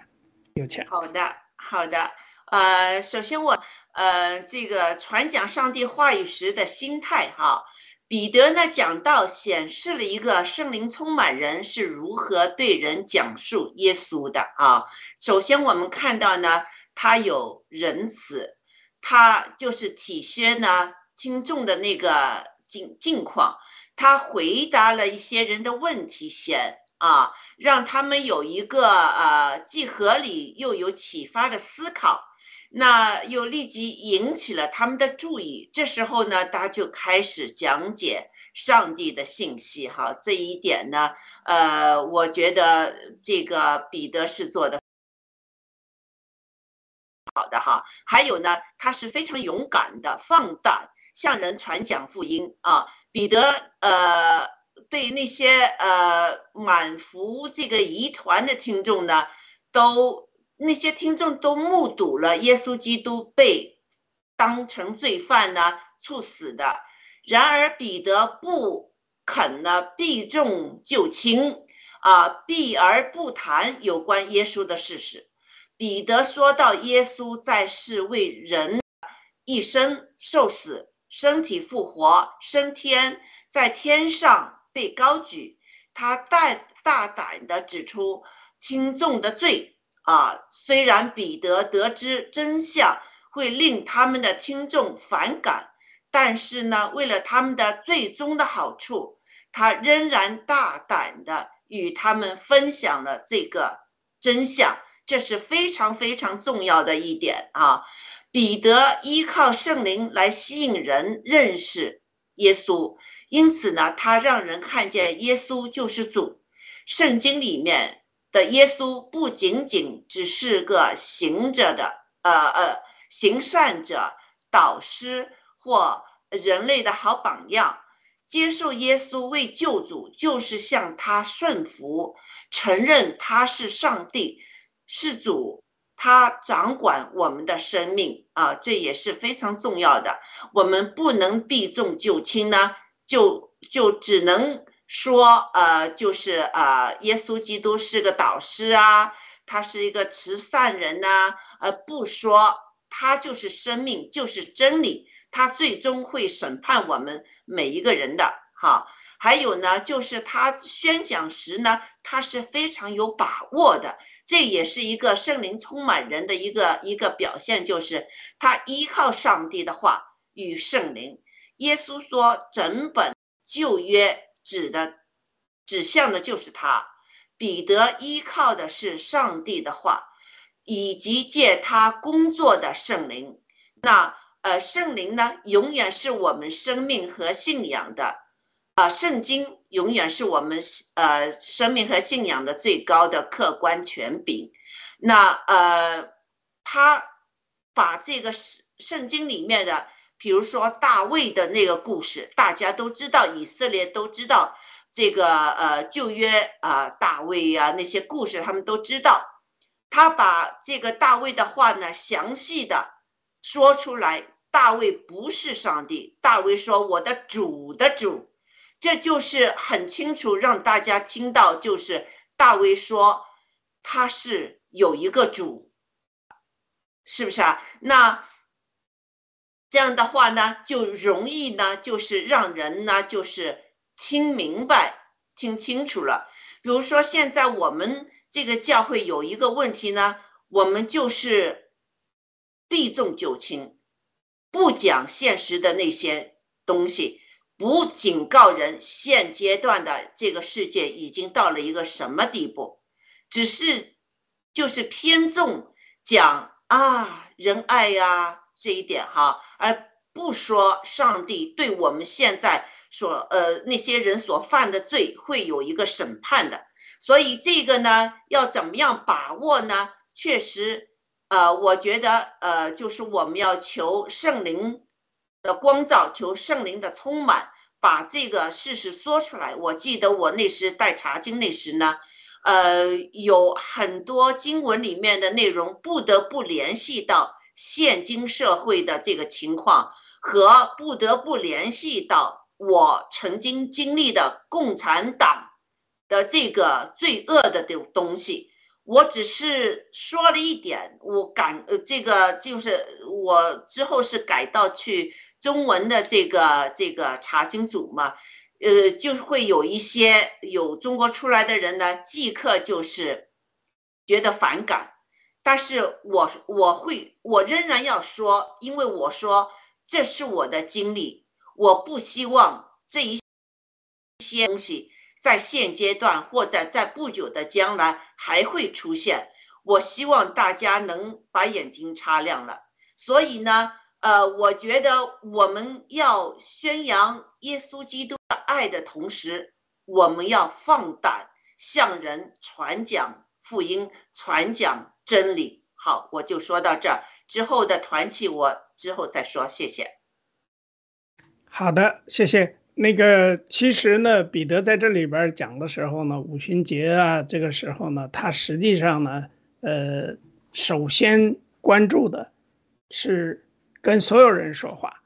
有请。好的，好的。呃，首先我呃，这个传讲上帝话语时的心态哈，彼得呢讲到显示了一个圣灵充满人是如何对人讲述耶稣的啊。首先我们看到呢，他有仁慈，他就是体现呢听众的那个境境况。他回答了一些人的问题，先啊，让他们有一个呃既合理又有启发的思考，那又立即引起了他们的注意。这时候呢，他就开始讲解上帝的信息，哈，这一点呢，呃，我觉得这个彼得是做的好的哈。还有呢，他是非常勇敢的，放胆向人传讲福音啊。彼得呃，对那些呃满服这个疑团的听众呢，都那些听众都目睹了耶稣基督被当成罪犯呢处死的。然而彼得不肯呢避重就轻啊，避而不谈有关耶稣的事实。彼得说到耶稣在世为人一生受死。身体复活升天，在天上被高举。他大大胆地指出听众的罪啊，虽然彼得得知真相会令他们的听众反感，但是呢，为了他们的最终的好处，他仍然大胆地与他们分享了这个真相。这是非常非常重要的一点啊。彼得依靠圣灵来吸引人认识耶稣，因此呢，他让人看见耶稣就是主。圣经里面的耶稣不仅仅只是个行者的，呃呃，行善者、导师或人类的好榜样。接受耶稣为救主，就是向他顺服，承认他是上帝，是主。他掌管我们的生命啊，这也是非常重要的。我们不能避重就轻呢，就就只能说，呃，就是呃，耶稣基督是个导师啊，他是一个慈善人呐，呃，不说他就是生命，就是真理，他最终会审判我们每一个人的。哈，还有呢，就是他宣讲时呢，他是非常有把握的。这也是一个圣灵充满人的一个一个表现，就是他依靠上帝的话与圣灵。耶稣说，整本旧约指的指向的就是他。彼得依靠的是上帝的话，以及借他工作的圣灵。那呃，圣灵呢，永远是我们生命和信仰的。啊，圣经永远是我们呃生命和信仰的最高的客观权柄。那呃，他把这个圣圣经里面的，比如说大卫的那个故事，大家都知道，以色列都知道这个呃旧约啊大卫啊那些故事，他们都知道。他把这个大卫的话呢，详细的说出来，大卫不是上帝。大卫说：“我的主的主。”这就是很清楚让大家听到，就是大卫说他是有一个主，是不是啊？那这样的话呢，就容易呢，就是让人呢，就是听明白、听清楚了。比如说，现在我们这个教会有一个问题呢，我们就是避重就轻，不讲现实的那些东西。不警告人，现阶段的这个世界已经到了一个什么地步？只是就是偏重讲啊仁爱呀这一点哈，而不说上帝对我们现在所呃那些人所犯的罪会有一个审判的。所以这个呢，要怎么样把握呢？确实，呃，我觉得呃，就是我们要求圣灵。的光照，求圣灵的充满，把这个事实说出来。我记得我那时带查经那时呢，呃，有很多经文里面的内容不得不联系到现今社会的这个情况，和不得不联系到我曾经经历的共产党的这个罪恶的这种东西。我只是说了一点，我感呃，这个就是我之后是改到去。中文的这个这个查经组嘛，呃，就会有一些有中国出来的人呢，即刻就是觉得反感，但是我我会我仍然要说，因为我说这是我的经历，我不希望这一些东西在现阶段或者在不久的将来还会出现，我希望大家能把眼睛擦亮了，所以呢。呃，我觉得我们要宣扬耶稣基督的爱的同时，我们要放胆向人传讲福音，传讲真理。好，我就说到这儿，之后的团契我之后再说，谢谢。好的，谢谢。那个其实呢，彼得在这里边讲的时候呢，五旬节啊，这个时候呢，他实际上呢，呃，首先关注的是。跟所有人说话，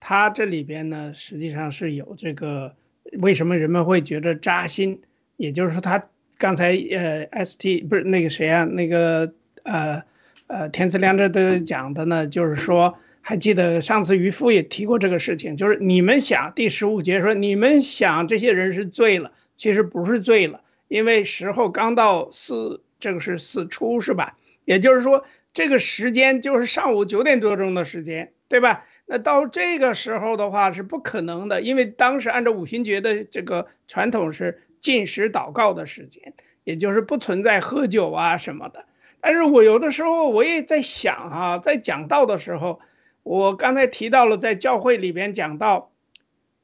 他这里边呢，实际上是有这个为什么人们会觉得扎心？也就是说，他刚才呃，ST 不是那个谁啊，那个呃呃，天赐良这的讲的呢，就是说，还记得上次渔夫也提过这个事情，就是你们想第十五节说，你们想这些人是醉了，其实不是醉了，因为时候刚到四，这个是四初是吧？也就是说。这个时间就是上午九点多钟的时间，对吧？那到这个时候的话是不可能的，因为当时按照五旬节的这个传统是禁食祷告的时间，也就是不存在喝酒啊什么的。但是我有的时候我也在想哈，在讲道的时候，我刚才提到了在教会里边讲道，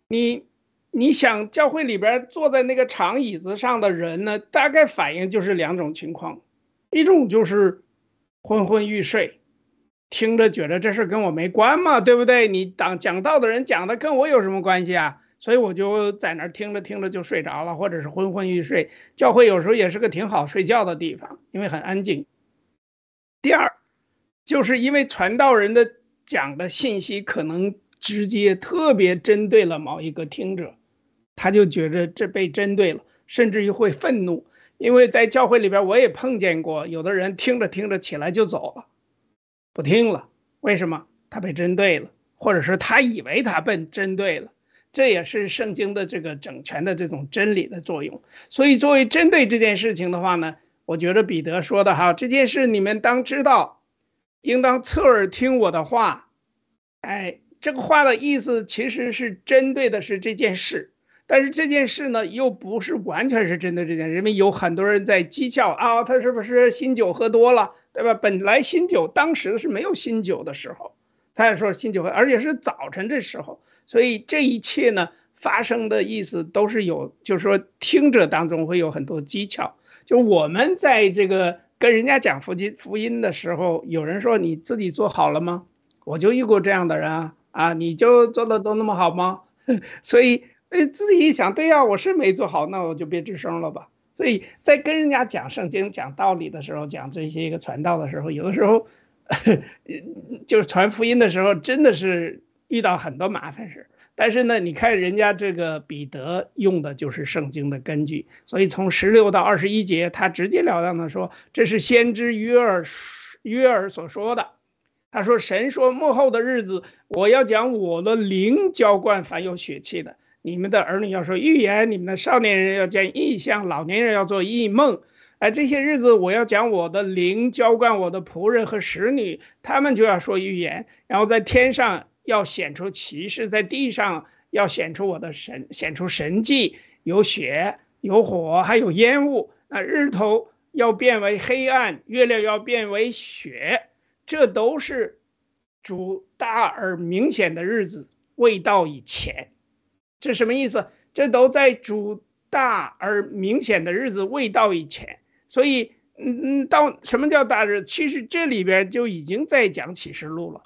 你你想教会里边坐在那个长椅子上的人呢，大概反应就是两种情况，一种就是。昏昏欲睡，听着觉得这事跟我没关嘛，对不对？你当讲道的人讲的跟我有什么关系啊？所以我就在那儿听着听着就睡着了，或者是昏昏欲睡。教会有时候也是个挺好睡觉的地方，因为很安静。第二，就是因为传道人的讲的信息可能直接特别针对了某一个听者，他就觉得这被针对了，甚至于会愤怒。因为在教会里边，我也碰见过有的人听着听着起来就走了，不听了。为什么？他被针对了，或者是他以为他被针对了。这也是圣经的这个整全的这种真理的作用。所以，作为针对这件事情的话呢，我觉得彼得说的哈，这件事你们当知道，应当侧耳听我的话。哎，这个话的意思其实是针对的是这件事。但是这件事呢，又不是完全是针对这件事，因为有很多人在讥笑啊，他是不是新酒喝多了，对吧？本来新酒当时是没有新酒的时候，他也说新酒喝，而且是早晨这时候，所以这一切呢发生的意思都是有，就是说听者当中会有很多讥笑。就我们在这个跟人家讲福音福音的时候，有人说你自己做好了吗？我就遇过这样的人啊，啊，你就做的都那么好吗？所以。哎，自己一想，对呀，我是没做好，那我就别吱声了吧。所以在跟人家讲圣经、讲道理的时候，讲这些一个传道的时候，有的时候，就是传福音的时候，真的是遇到很多麻烦事。但是呢，你看人家这个彼得用的就是圣经的根据，所以从十六到二十一节，他直截了当的说，这是先知约尔约尔所说的。他说：“神说，幕后的日子，我要将我的灵浇灌凡有血气的。你们的儿女要说预言，你们的少年人要见异象，老年人要做异梦。哎，这些日子，我要将我的灵浇灌我的仆人和使女，他们就要说预言。然后在天上要显出奇事，在地上要显出我的神，显出神迹，有血，有火，还有烟雾。那日头要变为黑暗，月亮要变为雪。”这都是主大而明显的日子未到以前，这什么意思？这都在主大而明显的日子未到以前。所以，嗯嗯，到什么叫大日？其实这里边就已经在讲启示录了。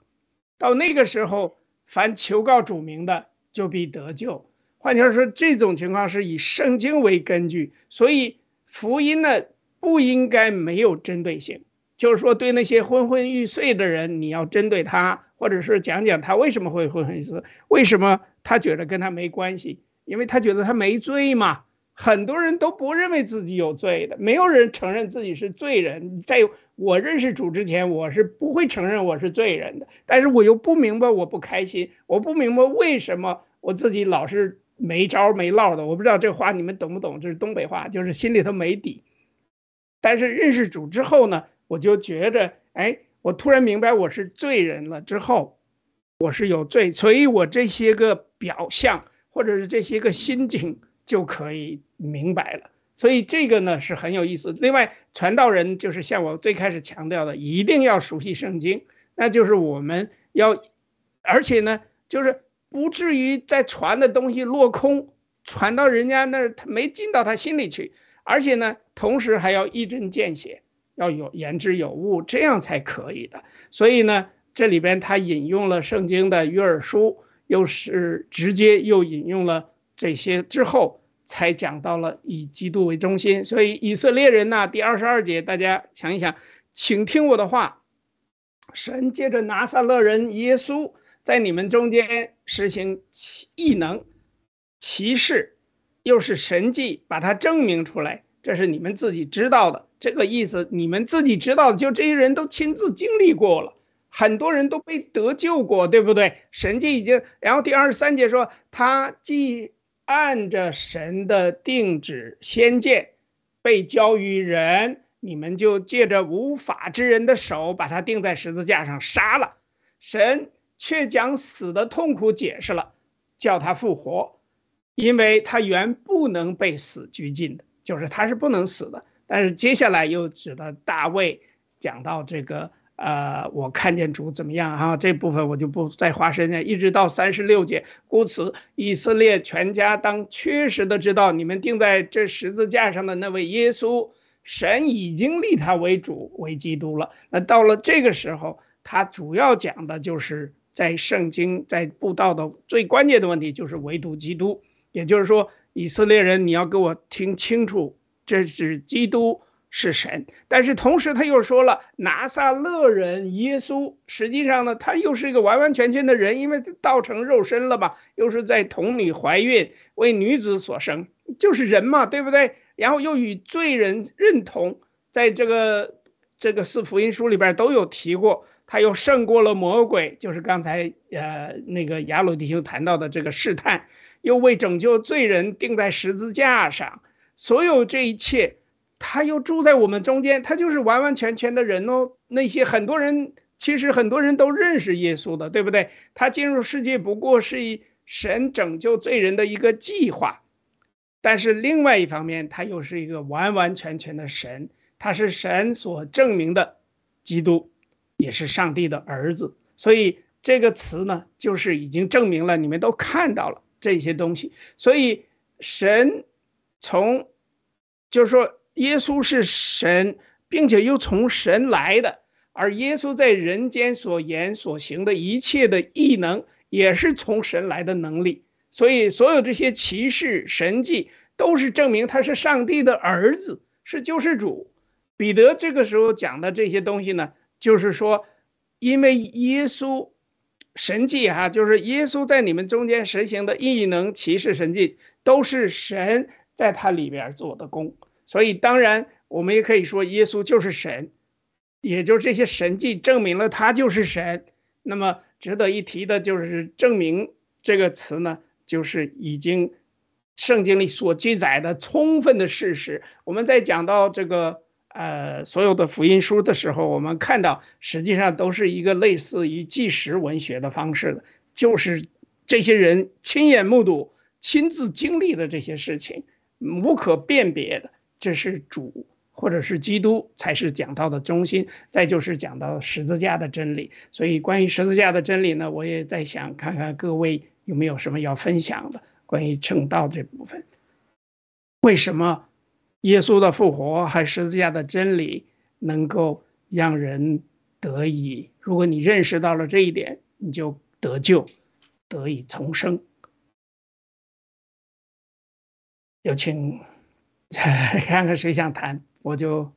到那个时候，凡求告主名的就必得救。换句话说，这种情况是以圣经为根据，所以福音呢不应该没有针对性。就是说，对那些昏昏欲睡的人，你要针对他，或者是讲讲他为什么会昏昏欲睡，为什么他觉得跟他没关系，因为他觉得他没罪嘛。很多人都不认为自己有罪的，没有人承认自己是罪人。在我认识主之前，我是不会承认我是罪人的。但是我又不明白，我不开心，我不明白为什么我自己老是没招没落的。我不知道这话你们懂不懂？这是东北话，就是心里头没底。但是认识主之后呢？我就觉着，哎，我突然明白我是罪人了。之后，我是有罪，所以我这些个表象或者是这些个心境就可以明白了。所以这个呢是很有意思。另外，传道人就是像我最开始强调的，一定要熟悉圣经，那就是我们要，而且呢，就是不至于在传的东西落空，传到人家那儿他没进到他心里去，而且呢，同时还要一针见血。要有言之有物，这样才可以的。所以呢，这里边他引用了圣经的约珥书，又是直接又引用了这些之后，才讲到了以基督为中心。所以以色列人呢，第二十二节，大家想一想，请听我的话。神借着拿撒勒人耶稣，在你们中间实行异能、奇事，又是神迹，把它证明出来。这是你们自己知道的。这个意思你们自己知道，就这些人都亲自经历过了，很多人都被得救过，对不对？神迹已经，然后第二十三节说，他既按着神的定旨先见，被交于人，你们就借着无法之人的手把他钉在十字架上杀了。神却将死的痛苦解释了，叫他复活，因为他原不能被死拘禁的，就是他是不能死的。但是接下来又指的大卫讲到这个，呃，我看见主怎么样哈？这部分我就不再花时间，一直到三十六节。故此，以色列全家当确实的知道，你们钉在这十字架上的那位耶稣，神已经立他为主为基督了。那到了这个时候，他主要讲的就是在圣经在布道的最关键的问题，就是唯独基督。也就是说，以色列人，你要给我听清楚。这是基督是神，但是同时他又说了拿撒勒人耶稣，实际上呢，他又是一个完完全全的人，因为道成肉身了吧，又是在桶里怀孕为女子所生，就是人嘛，对不对？然后又与罪人认同，在这个这个四福音书里边都有提过，他又胜过了魔鬼，就是刚才呃那个雅鲁弟兄谈到的这个试探，又为拯救罪人钉在十字架上。所有这一切，他又住在我们中间，他就是完完全全的人哦。那些很多人，其实很多人都认识耶稣的，对不对？他进入世界不过是以神拯救罪人的一个计划，但是另外一方面，他又是一个完完全全的神，他是神所证明的基督，也是上帝的儿子。所以这个词呢，就是已经证明了，你们都看到了这些东西。所以神。从，就是说，耶稣是神，并且又从神来的，而耶稣在人间所言所行的一切的异能，也是从神来的能力。所以，所有这些奇事神迹，都是证明他是上帝的儿子，是救世主。彼得这个时候讲的这些东西呢，就是说，因为耶稣神迹哈，就是耶稣在你们中间实行的异能、奇事、神迹，都是神在他里边做的功。所以当然，我们也可以说耶稣就是神，也就这些神迹证明了他就是神。那么值得一提的就是“证明”这个词呢，就是已经圣经里所记载的充分的事实。我们在讲到这个。呃，所有的福音书的时候，我们看到实际上都是一个类似于纪实文学的方式的，就是这些人亲眼目睹、亲自经历的这些事情，无可辨别的，这是主或者是基督才是讲道的中心。再就是讲到十字架的真理。所以关于十字架的真理呢，我也在想，看看各位有没有什么要分享的关于正道这部分，为什么？耶稣的复活还十字架的真理，能够让人得以。如果你认识到了这一点，你就得救，得以重生。有请 看看谁想谈，我就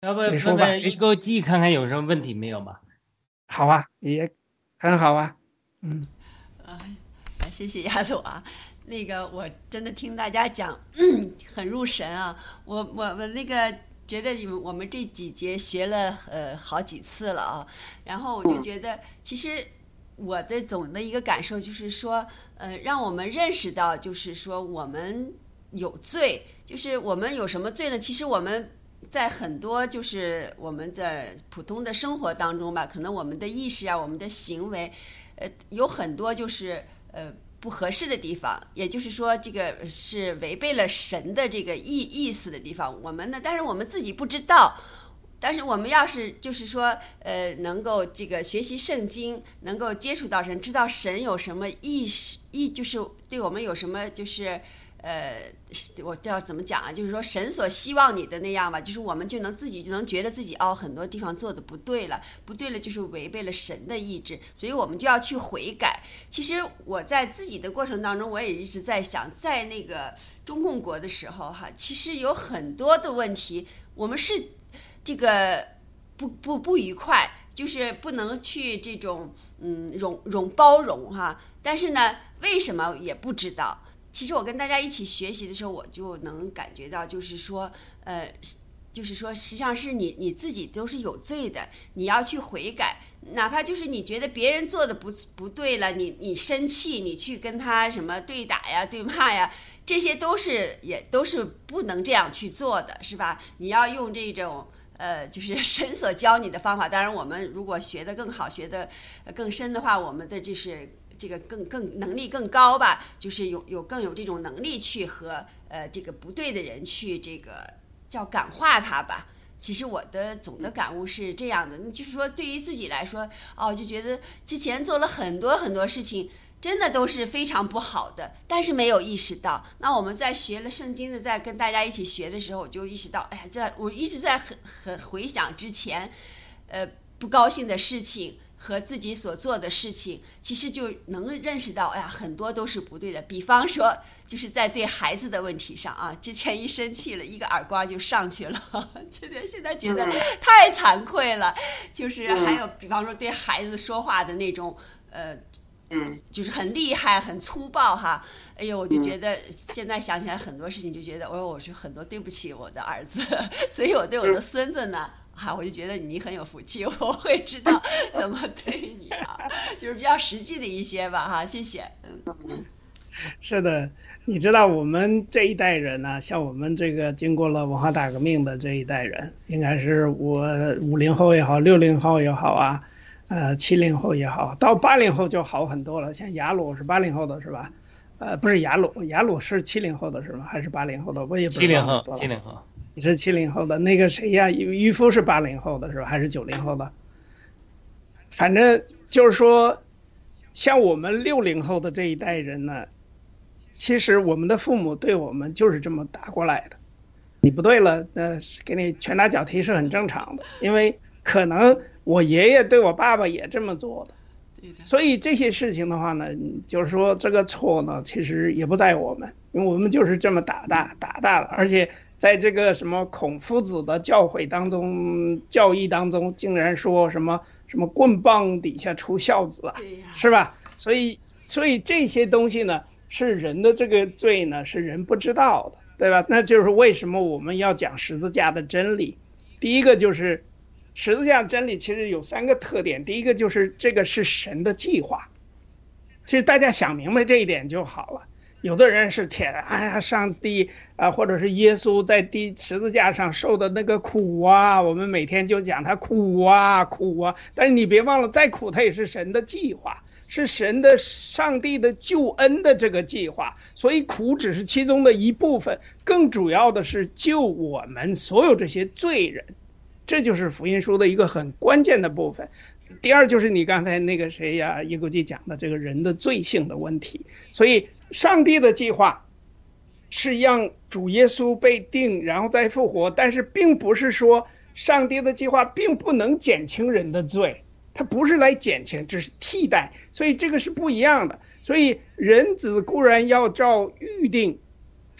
要不谁说吧。一个记看看有什么问题没有吧？好啊，也很好啊。嗯，啊，谢谢丫头啊。那个我真的听大家讲，很入神啊！我我我那个觉得你们我们这几节学了呃好几次了啊，然后我就觉得其实我的总的一个感受就是说，呃，让我们认识到就是说我们有罪，就是我们有什么罪呢？其实我们在很多就是我们的普通的生活当中吧，可能我们的意识啊，我们的行为，呃，有很多就是呃。不合适的地方，也就是说，这个是违背了神的这个意意思的地方。我们呢，但是我们自己不知道。但是我们要是就是说，呃，能够这个学习圣经，能够接触到神，知道神有什么意识意，就是对我们有什么就是。呃，我要怎么讲啊？就是说，神所希望你的那样吧，就是我们就能自己就能觉得自己哦，很多地方做的不对了，不对了，就是违背了神的意志，所以我们就要去悔改。其实我在自己的过程当中，我也一直在想，在那个中共国的时候哈，其实有很多的问题，我们是这个不不不愉快，就是不能去这种嗯容容包容哈。但是呢，为什么也不知道。其实我跟大家一起学习的时候，我就能感觉到，就是说，呃，就是说，实际上是你你自己都是有罪的，你要去悔改，哪怕就是你觉得别人做的不不对了，你你生气，你去跟他什么对打呀、对骂呀，这些都是也都是不能这样去做的，是吧？你要用这种呃，就是神所教你的方法。当然，我们如果学得更好、学得更深的话，我们的就是。这个更更能力更高吧，就是有有更有这种能力去和呃这个不对的人去这个叫感化他吧。其实我的总的感悟是这样的，就是说对于自己来说，哦，就觉得之前做了很多很多事情，真的都是非常不好的，但是没有意识到。那我们在学了圣经的，在跟大家一起学的时候，我就意识到，哎呀，这我一直在很很回想之前，呃，不高兴的事情。和自己所做的事情，其实就能认识到，哎呀，很多都是不对的。比方说，就是在对孩子的问题上啊，之前一生气了，一个耳光就上去了，觉得现在觉得太惭愧了。就是还有，比方说对孩子说话的那种，呃，嗯，就是很厉害、很粗暴哈。哎呦，我就觉得现在想起来很多事情，就觉得，我说我是很多对不起我的儿子，所以我对我的孙子呢。哈，我就觉得你很有福气，我会知道怎么对你啊，就是比较实际的一些吧，哈，谢谢。嗯，是的，你知道我们这一代人呢，像我们这个经过了文化大革命的这一代人，应该是我五零后也好，六零后也好啊，呃，七零后也好，到八零后就好很多了。像雅鲁是八零后的是吧？呃，不是雅鲁，雅鲁是七零后的是吗？还是八零后的？我也不知道。七零后，七零后。你是七零后的那个谁呀？渔渔夫是八零后的是吧？还是九零后的？反正就是说，像我们六零后的这一代人呢，其实我们的父母对我们就是这么打过来的。你不对了，那给你拳打脚踢是很正常的，因为可能我爷爷对我爸爸也这么做的。所以这些事情的话呢，就是说这个错呢，其实也不在我们，因为我们就是这么打大打大了，而且。在这个什么孔夫子的教诲当中，教义当中，竟然说什么什么棍棒底下出孝子啊，是吧？所以，所以这些东西呢，是人的这个罪呢，是人不知道的，对吧？那就是为什么我们要讲十字架的真理。第一个就是十字架真理其实有三个特点，第一个就是这个是神的计划，其实大家想明白这一点就好了。有的人是天，哎呀，上帝啊，或者是耶稣在第十字架上受的那个苦啊，我们每天就讲他苦啊苦啊。但是你别忘了，再苦他也是神的计划，是神的上帝的救恩的这个计划。所以苦只是其中的一部分，更主要的是救我们所有这些罪人，这就是福音书的一个很关键的部分。第二就是你刚才那个谁呀，耶古基讲的这个人的罪性的问题。所以上帝的计划是让主耶稣被定，然后再复活，但是并不是说上帝的计划并不能减轻人的罪，它不是来减轻，只是替代。所以这个是不一样的。所以人子固然要照预定，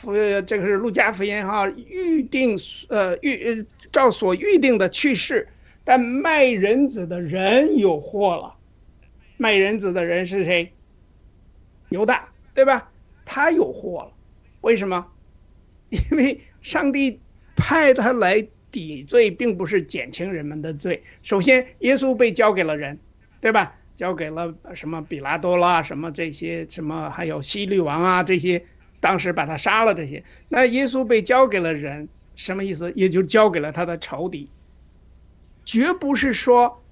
呃，这个是路加福音哈，预定呃预照所预定的去世。但卖人子的人有祸了，卖人子的人是谁？犹大，对吧？他有祸了，为什么？因为上帝派他来抵罪，并不是减轻人们的罪。首先，耶稣被交给了人，对吧？交给了什么比拉多啦，什么这些，什么还有希律王啊，这些，当时把他杀了。这些，那耶稣被交给了人，什么意思？也就交给了他的仇敌。绝不是说，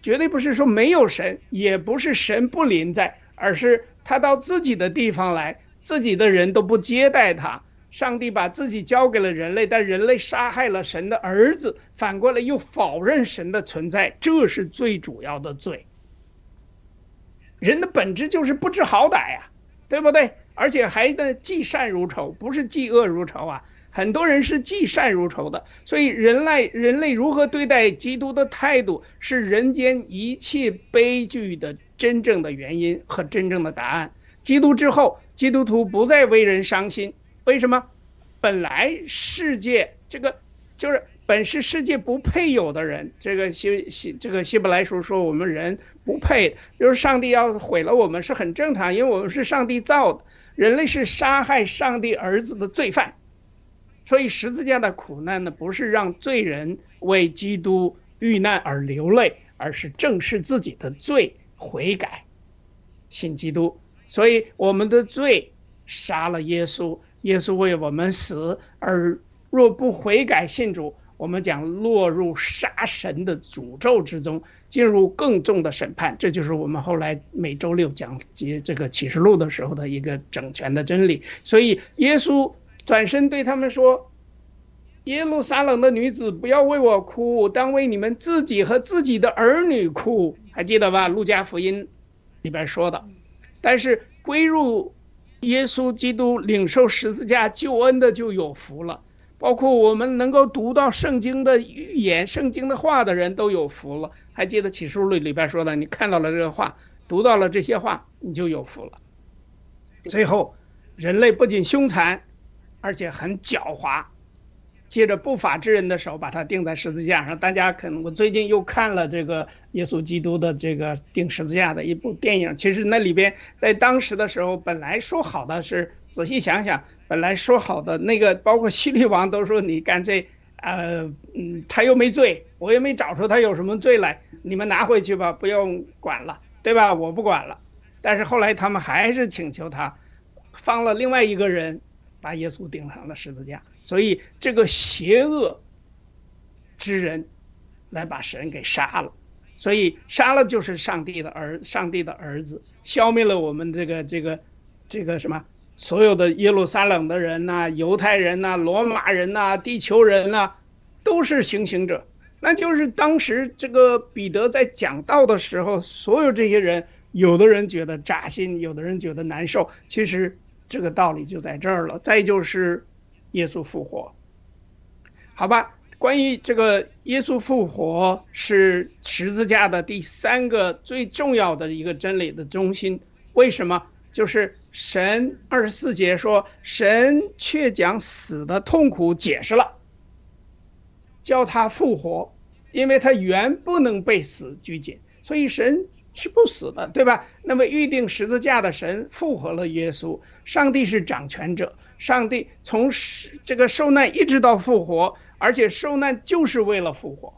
绝对不是说没有神，也不是神不临在，而是他到自己的地方来，自己的人都不接待他。上帝把自己交给了人类，但人类杀害了神的儿子，反过来又否认神的存在，这是最主要的罪。人的本质就是不知好歹呀，对不对？而且还的嫉善如仇，不是嫉恶如仇啊。很多人是嫉善如仇的，所以人类人类如何对待基督的态度，是人间一切悲剧的真正的原因和真正的答案。基督之后，基督徒不再为人伤心，为什么？本来世界这个就是本是世界不配有的人，这个希希这个希伯来书说我们人不配，就是上帝要毁了我们是很正常，因为我们是上帝造的，人类是杀害上帝儿子的罪犯。所以十字架的苦难呢，不是让罪人为基督遇难而流泪，而是正视自己的罪，悔改，信基督。所以我们的罪杀了耶稣，耶稣为我们死，而若不悔改信主，我们将落入杀神的诅咒之中，进入更重的审判。这就是我们后来每周六讲及这个启示录的时候的一个整全的真理。所以耶稣。转身对他们说：“耶路撒冷的女子，不要为我哭，当为你们自己和自己的儿女哭。还记得吧？路加福音里边说的。但是归入耶稣基督、领受十字架救恩的就有福了。包括我们能够读到圣经的预言、圣经的话的人都有福了。还记得启示录里边说的，你看到了这个话，读到了这些话，你就有福了。最后，人类不仅凶残。”而且很狡猾，借着不法之人的手把他钉在十字架上。大家可能我最近又看了这个耶稣基督的这个钉十字架的一部电影。其实那里边在当时的时候，本来说好的是，仔细想想，本来说好的那个，包括希律王都说你干脆，呃，嗯，他又没罪，我也没找出他有什么罪来，你们拿回去吧，不用管了，对吧？我不管了。但是后来他们还是请求他，放了另外一个人。把耶稣钉上了十字架，所以这个邪恶之人来把神给杀了，所以杀了就是上帝的儿，上帝的儿子，消灭了我们这个这个这个什么所有的耶路撒冷的人呐，犹太人呐，罗马人呐，地球人呐，都是行刑者。那就是当时这个彼得在讲道的时候，所有这些人，有的人觉得扎心，有的人觉得难受，其实。这个道理就在这儿了。再就是，耶稣复活，好吧？关于这个耶稣复活是十字架的第三个最重要的一个真理的中心。为什么？就是神二十四节说，神却将死的痛苦解释了，叫他复活，因为他原不能被死拘禁，所以神是不死的，对吧？那么预定十字架的神复活了耶稣，上帝是掌权者，上帝从这个受难一直到复活，而且受难就是为了复活。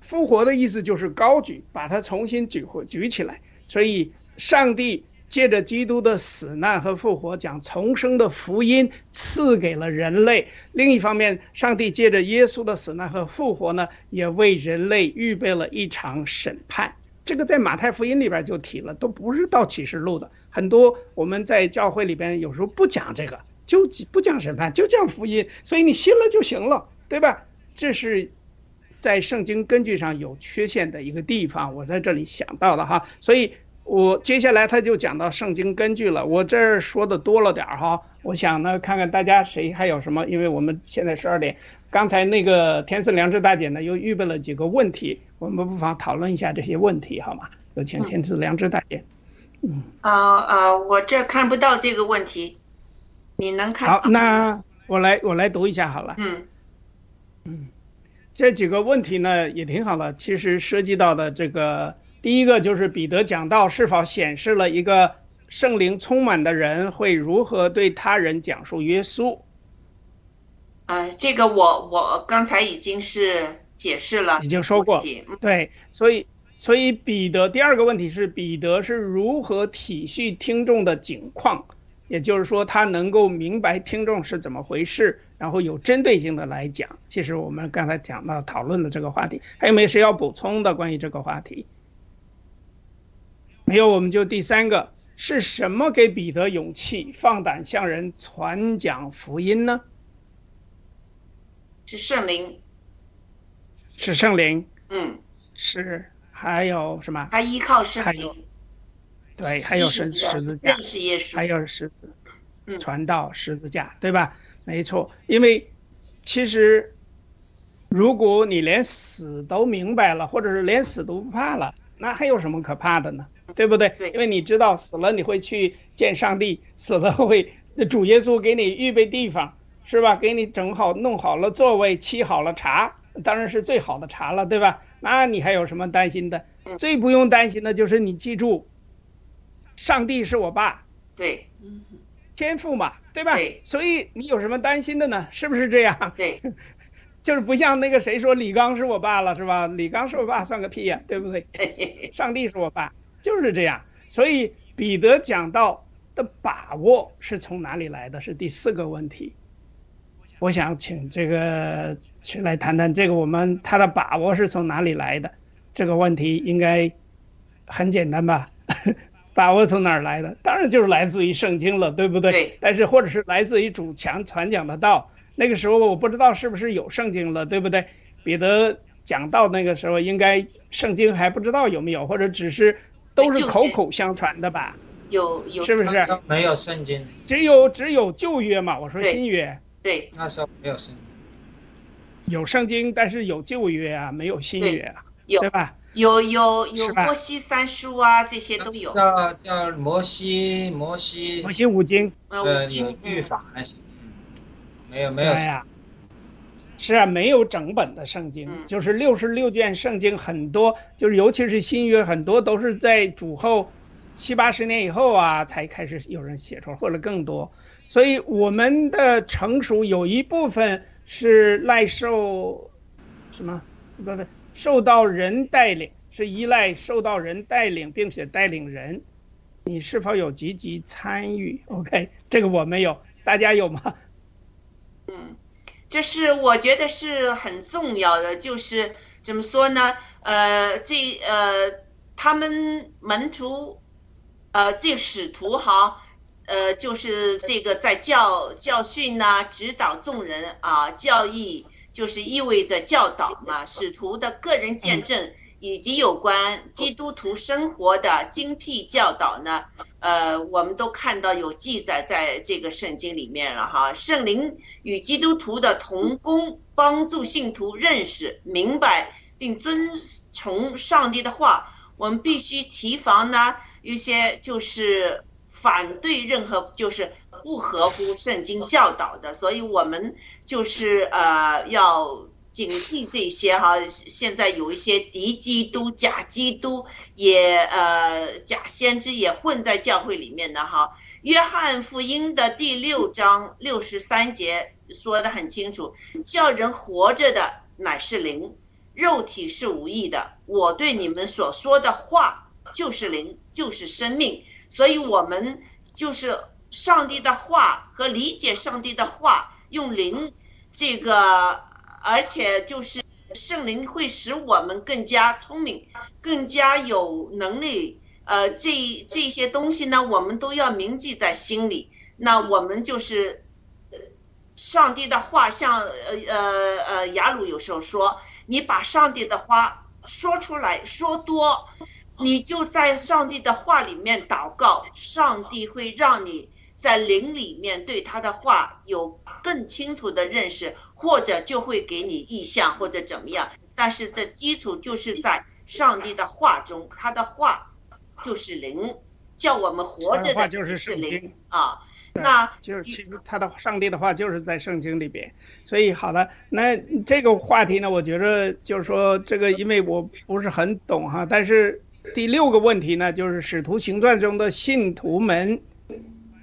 复活的意思就是高举，把它重新举回举起来。所以，上帝借着基督的死难和复活，将重生的福音赐给了人类。另一方面，上帝借着耶稣的死难和复活呢，也为人类预备了一场审判。这个在马太福音里边就提了，都不是到启示录的。很多我们在教会里边有时候不讲这个，就不讲审判，就讲福音。所以你信了就行了，对吧？这是。在圣经根据上有缺陷的一个地方，我在这里想到了哈，所以我接下来他就讲到圣经根据了。我这儿说的多了点儿哈，我想呢看看大家谁还有什么，因为我们现在十二点，刚才那个天赐良知大姐呢又预备了几个问题，我们不妨讨论一下这些问题好吗？有请天赐良知大姐。嗯啊啊，我这看不到这个问题，你能看？好，那我来我来读一下好了。嗯嗯。这几个问题呢也挺好的，其实涉及到的这个第一个就是彼得讲到是否显示了一个圣灵充满的人会如何对他人讲述耶稣。呃，这个我我刚才已经是解释了，已经说过，对，所以所以彼得第二个问题是彼得是如何体恤听众的境况。也就是说，他能够明白听众是怎么回事，然后有针对性的来讲。其实我们刚才讲到讨论的这个话题，还有没有谁要补充的关于这个话题？没有，我们就第三个是什么给彼得勇气，放胆向人传讲福音呢？是圣灵，是圣灵，嗯，是还有什么？他依靠圣灵。对，还有十十字架，还有十字，传道十字架，对吧？没错，因为其实如果你连死都明白了，或者是连死都不怕了，那还有什么可怕的呢？对不对？对，因为你知道死了你会去见上帝，死了会 主耶稣给你预备地方，是吧？给你整好弄好了座位，沏好了茶，当然是最好的茶了，对吧？那你还有什么担心的？最不用担心的就是你记住。上帝是我爸，对，天赋嘛，对吧？对，所以你有什么担心的呢？是不是这样？对，就是不像那个谁说李刚是我爸了，是吧？李刚是我爸算个屁呀，对不对？上帝是我爸，就是这样。所以彼得讲到的把握是从哪里来的？是第四个问题。我想请这个去来谈谈这个，我们他的把握是从哪里来的？这个问题应该很简单吧？把握从哪儿来的？当然就是来自于圣经了，对不对？对。但是或者是来自于主强传讲的道，那个时候我不知道是不是有圣经了，对不对？彼得讲道那个时候应该圣经还不知道有没有，或者只是都是口口相传的吧？有有是不是？没有圣经，只有只有旧约嘛？我说新约。对。那时候没有圣经。有圣经，但是有旧约啊，没有新约啊，对吧？有有有摩西三书啊，这些都有。叫叫摩西摩西。摩西五经。呃，有律法那些。没有没有。哎呀，是啊，没有整本的圣经，就是六十六卷圣经，很多就是尤其是新约，很多都是在主后七八十年以后啊，才开始有人写出来，或者更多。所以我们的成熟有一部分是赖受什么？不是。受到人带领是依赖受到人带领，并且带领人，你是否有积极参与？OK，这个我没有，大家有吗？嗯，这是我觉得是很重要的，就是怎么说呢？呃，这呃，他们门徒，呃，这使徒哈，呃，就是这个在教教训呐，指导众人啊，教义。就是意味着教导嘛，使徒的个人见证以及有关基督徒生活的精辟教导呢，呃，我们都看到有记载在这个圣经里面了哈。圣灵与基督徒的同工，帮助信徒认识、明白并遵从上帝的话。我们必须提防呢一些就是反对任何就是。不合乎圣经教导的，所以我们就是呃要警惕这些哈，现在有一些敌基督、假基督也呃假先知也混在教会里面的哈。约翰福音的第六章六十三节说的很清楚，叫人活着的乃是灵，肉体是无益的。我对你们所说的话就是灵，就是生命。所以，我们就是上帝的话和理解上帝的话，用灵这个。而且就是圣灵会使我们更加聪明，更加有能力。呃，这这些东西呢，我们都要铭记在心里。那我们就是上帝的话，像呃呃呃雅鲁有时候说，你把上帝的话说出来说多，你就在上帝的话里面祷告，上帝会让你。在灵里面对他的话有更清楚的认识，或者就会给你意向，或者怎么样。但是的基础就是在上帝的话中，他的话就是灵，叫我们活着的就是灵啊。那就是其实他的上帝的话就是在圣经里边。所以好的，那这个话题呢，我觉得就是说这个，因为我不是很懂哈。但是第六个问题呢，就是使徒行传中的信徒们。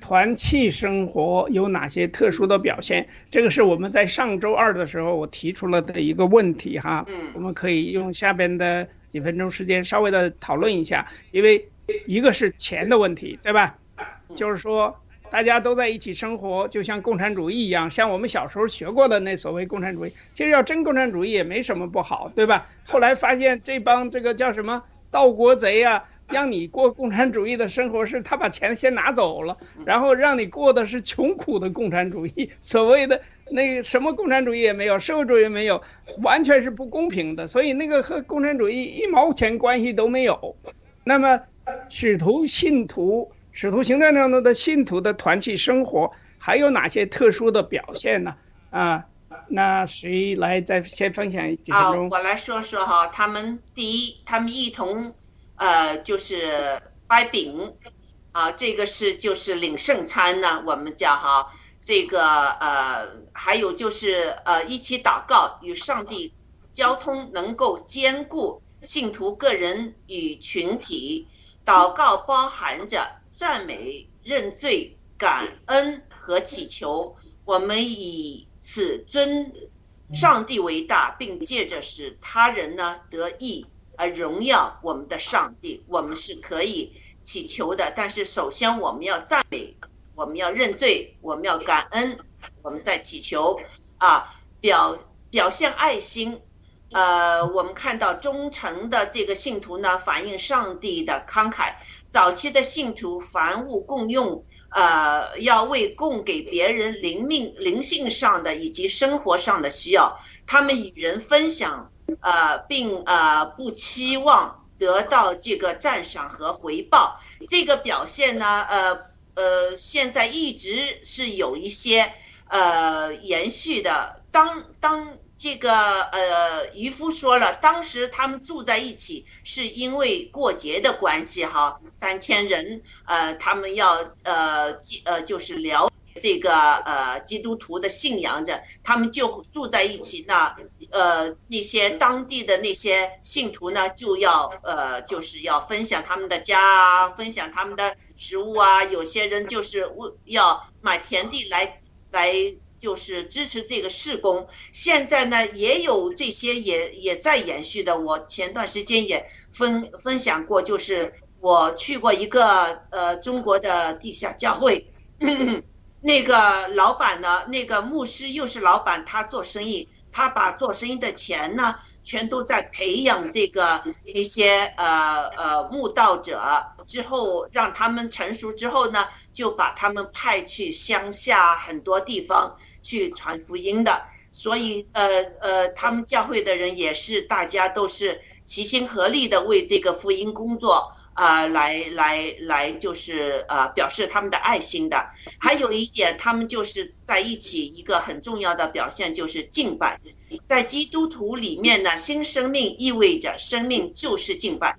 团契生活有哪些特殊的表现？这个是我们在上周二的时候我提出了的一个问题哈。嗯，我们可以用下边的几分钟时间稍微的讨论一下，因为一个是钱的问题，对吧？就是说大家都在一起生活，就像共产主义一样，像我们小时候学过的那所谓共产主义，其实要真共产主义也没什么不好，对吧？后来发现这帮这个叫什么盗国贼啊。让你过共产主义的生活，是他把钱先拿走了，然后让你过的是穷苦的共产主义。所谓的那个什么共产主义也没有，社会主义没有，完全是不公平的。所以那个和共产主义一毛钱关系都没有。那么，使徒信徒、使徒行传当中的信徒的团体生活还有哪些特殊的表现呢？啊，那谁来再先分享几分钟？我来说说哈，他们第一，他们一同。呃，就是掰饼，啊，这个是就是领圣餐呢，我们叫哈，这个呃，还有就是呃，一起祷告与上帝交通，能够兼顾信徒个人与群体。祷告包含着赞美、认罪、感恩和祈求，我们以此尊上帝为大，并借着使他人呢得益。而荣耀我们的上帝，我们是可以祈求的。但是首先我们要赞美，我们要认罪，我们要感恩，我们在祈求啊，表表现爱心。呃，我们看到忠诚的这个信徒呢，反映上帝的慷慨。早期的信徒凡物共用，呃，要为供给别人灵命、灵性上的以及生活上的需要，他们与人分享。呃，并呃不期望得到这个赞赏和回报，这个表现呢，呃呃，现在一直是有一些呃延续的。当当这个呃渔夫说了，当时他们住在一起是因为过节的关系哈，三千人，呃，他们要呃呃就是聊。这个呃，基督徒的信仰着，他们就住在一起。那呃，那些当地的那些信徒呢，就要呃，就是要分享他们的家，分享他们的食物啊。有些人就是为要买田地来来，就是支持这个事工。现在呢，也有这些也也在延续的。我前段时间也分分享过，就是我去过一个呃中国的地下教会。那个老板呢？那个牧师又是老板，他做生意，他把做生意的钱呢，全都在培养这个一些呃呃慕道者，之后让他们成熟之后呢，就把他们派去乡下很多地方去传福音的。所以呃呃，他们教会的人也是大家都是齐心合力的为这个福音工作。啊，来来来，就是呃，表示他们的爱心的。还有一点，他们就是在一起，一个很重要的表现就是敬拜。在基督徒里面呢，新生命意味着生命就是敬拜。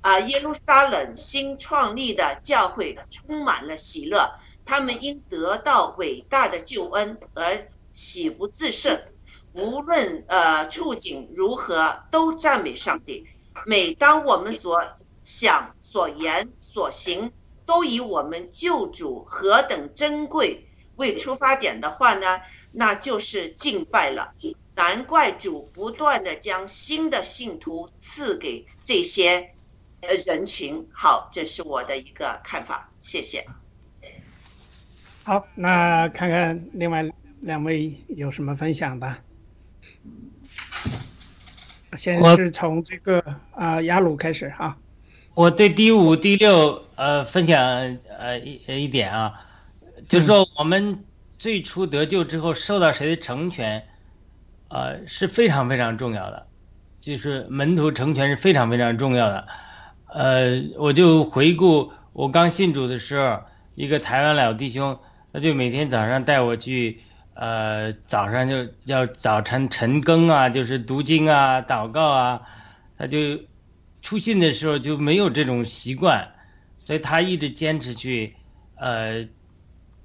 啊，耶路撒冷新创立的教会充满了喜乐，他们因得到伟大的救恩而喜不自胜。无论呃处境如何，都赞美上帝。每当我们所想、所言、所行，都以我们救主何等珍贵为出发点的话呢，那就是敬拜了。难怪主不断的将新的信徒赐给这些呃人群。好，这是我的一个看法，谢谢。好，那看看另外两位有什么分享吧。先是从这个啊雅鲁开始哈。我对第五、第六呃分享呃一一点啊，就是说我们最初得救之后受到谁的成全，呃是非常非常重要的，就是门徒成全是非常非常重要的。呃，我就回顾我刚信主的时候，一个台湾老弟兄，他就每天早上带我去。呃，早上就叫早晨晨更啊，就是读经啊、祷告啊，他就出信的时候就没有这种习惯，所以他一直坚持去，呃，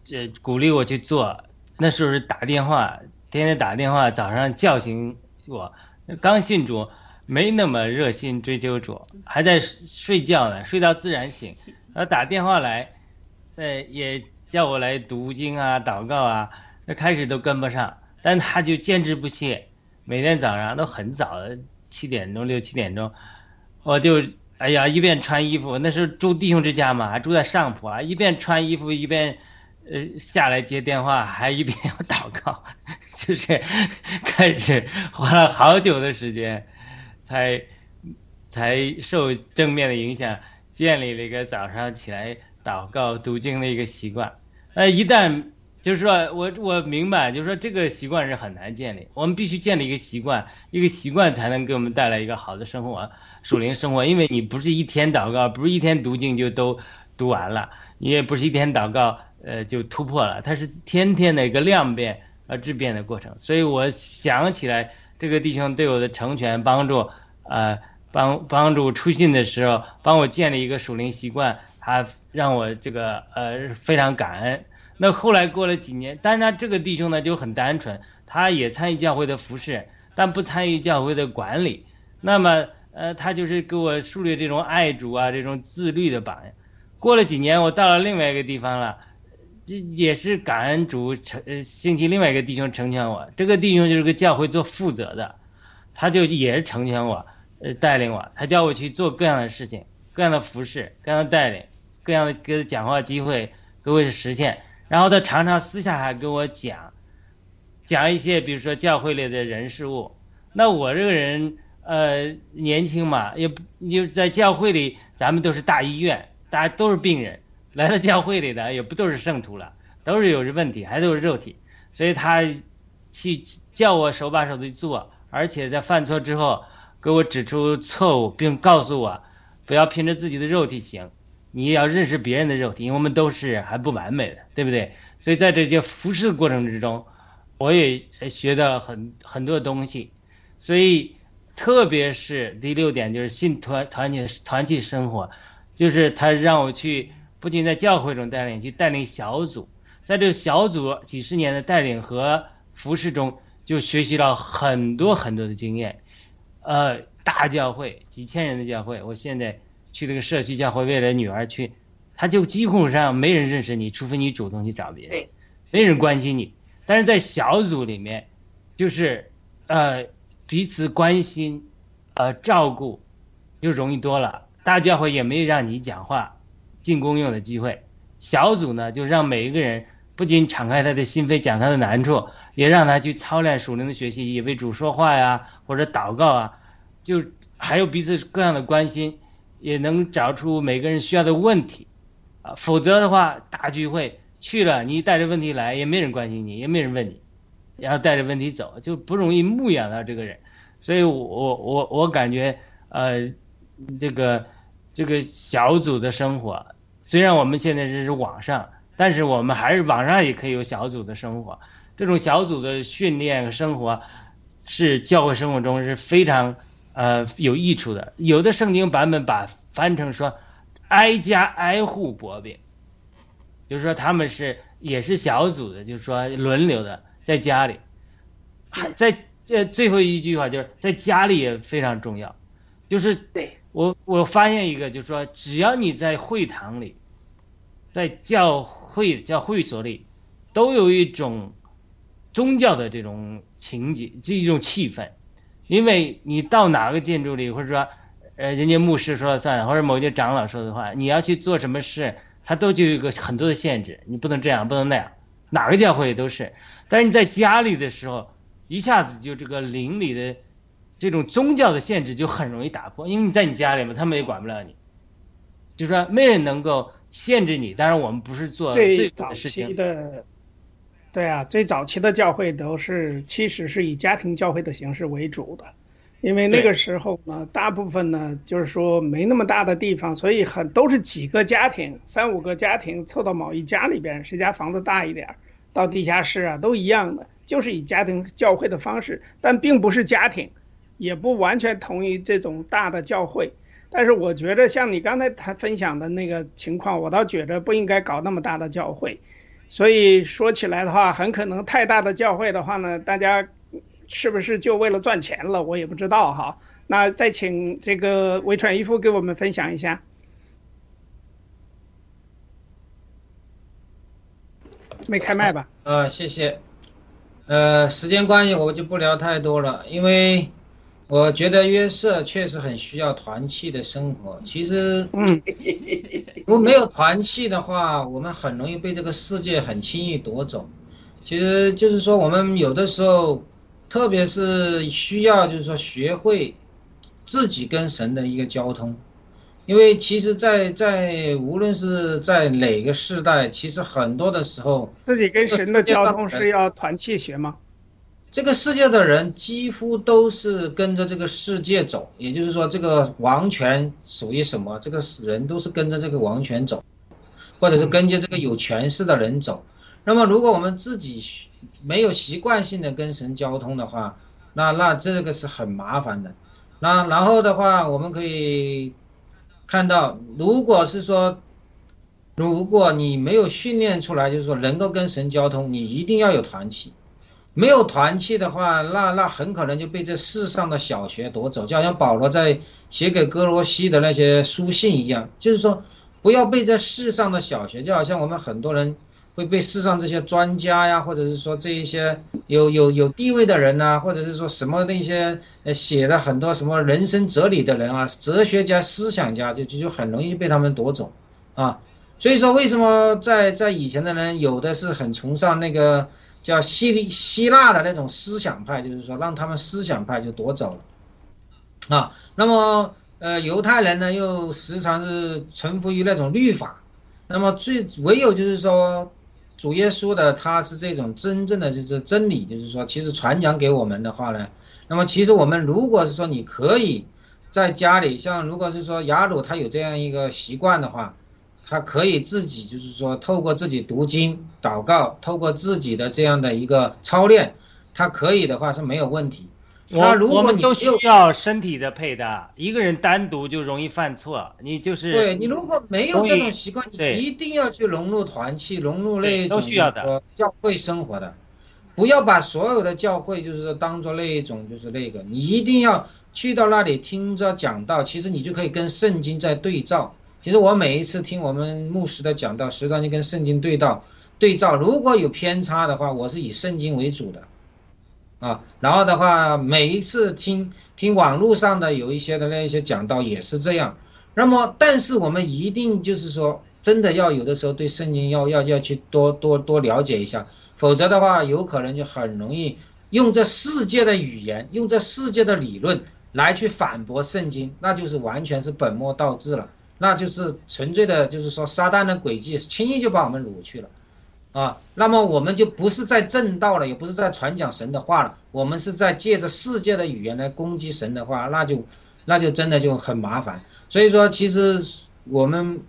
这鼓励我去做。那时候是打电话，天天打电话，早上叫醒我。刚信主，没那么热心追求主，还在睡觉呢，睡到自然醒。他打电话来，呃，也叫我来读经啊、祷告啊。那开始都跟不上，但他就坚持不懈，每天早上都很早，七点钟六七点钟，我就哎呀一边穿衣服，那时候住弟兄之家嘛，还住在上铺啊，一边穿衣服一边，呃下来接电话，还一边要祷告，就是开始花了好久的时间，才才受正面的影响，建立了一个早上起来祷告读经的一个习惯。那一旦就是说，我我明白，就是说这个习惯是很难建立，我们必须建立一个习惯，一个习惯才能给我们带来一个好的生活，属灵生活。因为你不是一天祷告，不是一天读经就都读完了，你也不是一天祷告，呃，就突破了，它是天天的一个量变而质变的过程。所以我想起来，这个弟兄对我的成全帮助，呃，帮帮助出信的时候，帮我建立一个属灵习惯，他让我这个呃非常感恩。那后来过了几年，当然这个弟兄呢就很单纯，他也参与教会的服饰，但不参与教会的管理。那么，呃，他就是给我树立这种爱主啊、这种自律的榜样。过了几年，我到了另外一个地方了，这也是感恩主成呃兴起另外一个弟兄成全我。这个弟兄就是个教会做负责的，他就也是成全我，呃，带领我，他叫我去做各样的事情，各样的服饰，各样的带领，各样的给讲话机会，各位实现。然后他常常私下还跟我讲，讲一些比如说教会里的人事物。那我这个人呃年轻嘛，也不就在教会里，咱们都是大医院，大家都是病人，来到教会里的也不都是圣徒了，都是有着问题，还都是肉体。所以他去叫我手把手的做，而且在犯错之后给我指出错误，并告诉我不要凭着自己的肉体行。你要认识别人的肉体，因为我们都是还不完美的，对不对？所以在这些服侍的过程之中，我也学到很很多东西。所以，特别是第六点，就是信团团体团体生活，就是他让我去不仅在教会中带领，去带领小组，在这个小组几十年的带领和服侍中，就学习到很多很多的经验。呃，大教会几千人的教会，我现在。去这个社区教会，为了女儿去，他就几乎上没人认识你，除非你主动去找别人，没人关心你。但是在小组里面，就是呃彼此关心，呃照顾，就容易多了。大教会也没让你讲话，进公用的机会。小组呢，就让每一个人不仅敞开他的心扉讲他的难处，也让他去操练属灵的学习，也为主说话呀，或者祷告啊，就还有彼此各样的关心。也能找出每个人需要的问题，啊，否则的话，大聚会去了，你带着问题来，也没人关心你，也没人问你，然后带着问题走，就不容易牧养到这个人。所以，我我我感觉，呃，这个这个小组的生活，虽然我们现在这是网上，但是我们还是网上也可以有小组的生活。这种小组的训练和生活，是教会生活中是非常。呃，有益处的，有的圣经版本把翻成说，挨家挨户薄饼，就是说他们是也是小组的，就是说轮流的在家里，还在这最后一句话就是在家里也非常重要，就是对。我我发现一个，就是说只要你在会堂里，在教会教会所里，都有一种宗教的这种情节，这一种气氛，因为你到哪个建筑里，或者说，呃，人家牧师说了算，或者某些长老说的话，你要去做什么事，他都就有一个很多的限制，你不能这样，不能那样，哪个教会都是。但是你在家里的时候，一下子就这个邻里的这种宗教的限制就很容易打破，因为你在你家里嘛，他们也管不了你，就是说没人能够限制你。当然，我们不是做最早的事期情，的，对啊，最早期的教会都是其实是以家庭教会的形式为主的，因为那个时候呢，大部分呢就是说没那么大的地方，所以很都是几个家庭，三五个家庭凑到某一家里边，谁家房子大一点儿，到地下室啊都一样的，就是以家庭教会的方式，但并不是家庭，也不完全同意这种大的教会。但是我觉得像你刚才他分享的那个情况，我倒觉得不应该搞那么大的教会。所以说起来的话，很可能太大的教会的话呢，大家是不是就为了赚钱了？我也不知道哈。那再请这个维传一夫给我们分享一下。没开麦吧？啊，谢谢。呃，时间关系我就不聊太多了，因为我觉得约瑟确实很需要团契的生活。其实，嗯，如果没有团契的话，我们很容易被这个世界很轻易夺走。其实就是说，我们有的时候，特别是需要就是说学会自己跟神的一个交通。因为其实在，在无论是在哪个时代，其实很多的时候，自己跟神的交通是要团契学吗？这个世界的人几乎都是跟着这个世界走，也就是说，这个王权属于什么？这个人都是跟着这个王权走，或者是跟着这个有权势的人走。那么，如果我们自己没有习惯性的跟神交通的话，那那这个是很麻烦的。那然后的话，我们可以看到，如果是说，如果你没有训练出来，就是说能够跟神交通，你一定要有团体。没有团契的话，那那很可能就被这世上的小学夺走，就好像保罗在写给哥罗西的那些书信一样，就是说不要被这世上的小学，就好像我们很多人会被世上这些专家呀，或者是说这一些有有有地位的人呐、或者是说什么那些呃写了很多什么人生哲理的人啊，哲学家、思想家，就就就很容易被他们夺走啊。所以说，为什么在在以前的人有的是很崇尚那个叫希利希腊的那种思想派，就是说让他们思想派就夺走了啊。那么呃，犹太人呢又时常是臣服于那种律法。那么最唯有就是说，主耶稣的他是这种真正的就是真理，就是说其实传讲给我们的话呢，那么其实我们如果是说你可以在家里，像如果是说雅鲁他有这样一个习惯的话。他可以自己就是说，透过自己读经、祷告，透过自己的这样的一个操练，他可以的话是没有问题。那我如我们都果你没有需要身体的配搭，一个人单独就容易犯错。你就是对你如果没有这种习惯，你一定要去融入团契，融入那都需要的教会生活的，不要把所有的教会就是说当做那一种就是那个，你一定要去到那里听着讲道，其实你就可以跟圣经在对照。其实我每一次听我们牧师的讲道，实际上就跟圣经对照对照。如果有偏差的话，我是以圣经为主的，啊，然后的话，每一次听听网络上的有一些的那一些讲道也是这样。那么，但是我们一定就是说，真的要有的时候对圣经要要要去多多多了解一下，否则的话，有可能就很容易用这世界的语言，用这世界的理论来去反驳圣经，那就是完全是本末倒置了。那就是纯粹的，就是说撒旦的诡计，轻易就把我们掳去了，啊，那么我们就不是在正道了，也不是在传讲神的话了，我们是在借着世界的语言来攻击神的话，那就那就真的就很麻烦。所以说，其实我们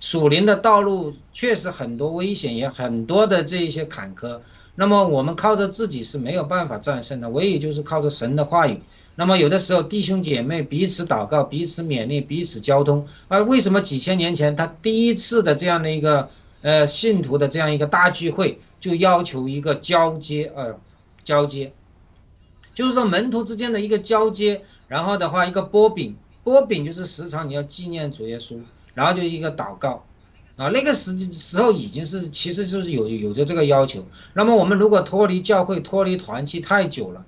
属灵的道路确实很多危险，也很多的这一些坎坷。那么我们靠着自己是没有办法战胜的，唯一就是靠着神的话语。那么有的时候弟兄姐妹彼此祷告、彼此勉励、彼此交通。啊，为什么几千年前他第一次的这样的一个呃信徒的这样一个大聚会，就要求一个交接呃交接？就是说门徒之间的一个交接，然后的话一个波饼，波饼就是时常你要纪念主耶稣，然后就一个祷告，啊，那个时时候已经是其实就是有有着这个要求。那么我们如果脱离教会、脱离团契太久了，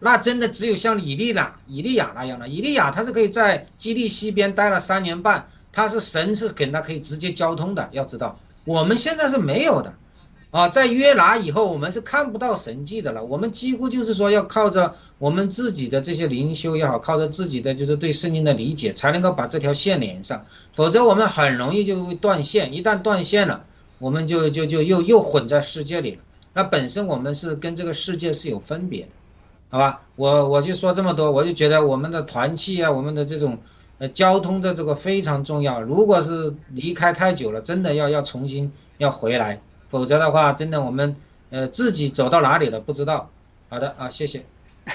那真的只有像以利亚、以利亚那样的。以利亚他是可以在基利西边待了三年半，他是神是跟他可以直接交通的。要知道，我们现在是没有的。啊，在约拿以后，我们是看不到神迹的了。我们几乎就是说，要靠着我们自己的这些灵修也好，靠着自己的就是对圣经的理解，才能够把这条线连上。否则，我们很容易就会断线。一旦断线了，我们就就就又又混在世界里了。那本身我们是跟这个世界是有分别的，好吧？我我就说这么多，我就觉得我们的团气啊，我们的这种呃交通的这个非常重要。如果是离开太久了，真的要要重新要回来。否则的话，真的我们，呃，自己走到哪里了不知道。好的啊，谢谢。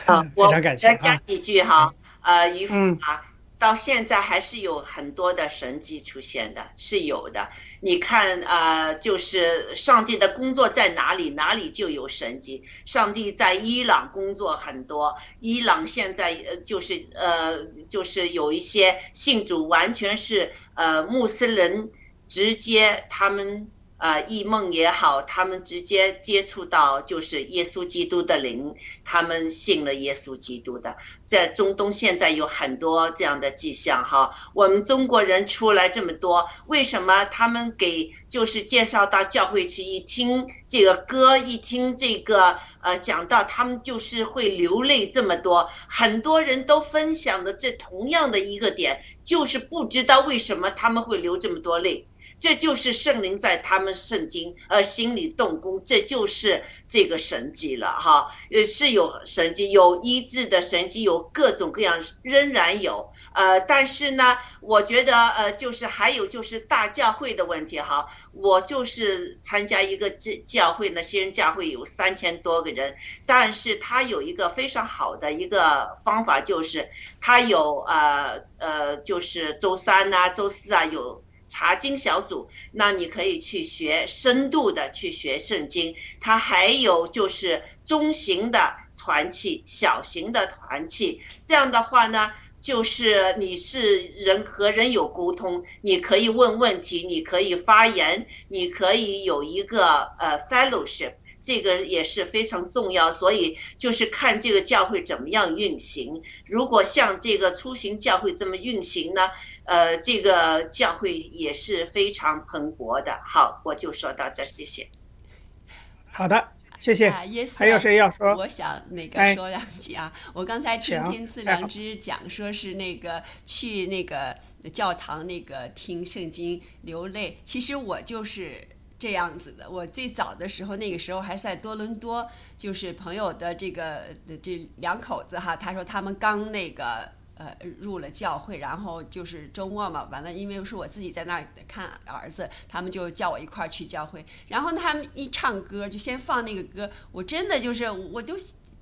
啊，我再加几句哈。呃，渔夫啊，到现在还是有很多的神迹出现的，是有的。你看，呃，就是上帝的工作在哪里，哪里就有神迹。上帝在伊朗工作很多，伊朗现在呃，就是呃，就是有一些信主完全是呃穆斯林，直接他们。呃，异梦也好，他们直接接触到就是耶稣基督的灵，他们信了耶稣基督的。在中东现在有很多这样的迹象哈。我们中国人出来这么多，为什么他们给就是介绍到教会去一听这个歌，一听这个呃讲到，他们就是会流泪这么多。很多人都分享的这同样的一个点，就是不知道为什么他们会流这么多泪。这就是圣灵在他们圣经呃心里动工，这就是这个神迹了哈。呃，是有神迹，有医治的神迹，有各种各样，仍然有。呃，但是呢，我觉得呃，就是还有就是大教会的问题哈。我就是参加一个教教会呢，新人教会有三千多个人，但是他有一个非常好的一个方法，就是他有呃呃，就是周三呐、周四啊有。查经小组，那你可以去学深度的去学圣经。它还有就是中型的团契、小型的团契。这样的话呢，就是你是人和人有沟通，你可以问问题，你可以发言，你可以有一个呃 fellowship。这个也是非常重要，所以就是看这个教会怎么样运行。如果像这个出行教会这么运行呢，呃，这个教会也是非常蓬勃的。好，我就说到这，谢谢。好的，谢谢。还有谁要说？我想那个说两句啊。我刚才听天赐良知讲，说是那个去那个教堂那个听圣经流泪，其实我就是。这样子的，我最早的时候，那个时候还是在多伦多，就是朋友的这个这两口子哈，他说他们刚那个呃入了教会，然后就是周末嘛，完了因为是我自己在那儿看儿子，他们就叫我一块儿去教会，然后他们一唱歌就先放那个歌，我真的就是我都。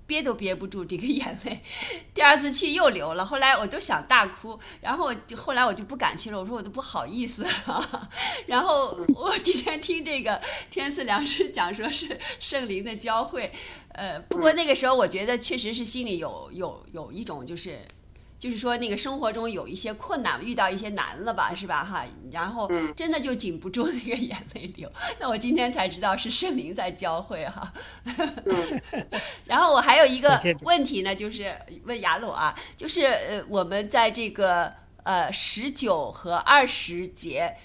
憋都憋不住这个眼泪，第二次去又流了。后来我都想大哭，然后后来我就不敢去了。我说我都不好意思了。然后我今天听这个天赐良师讲说是圣灵的交汇，呃，不过那个时候我觉得确实是心里有有有一种就是。就是说，那个生活中有一些困难，遇到一些难了吧，是吧？哈，然后真的就禁不住那个眼泪流。那我今天才知道是圣灵在教会哈。然后我还有一个问题呢，就是问雅鲁啊，就是呃，我们在这个呃十九和二十节。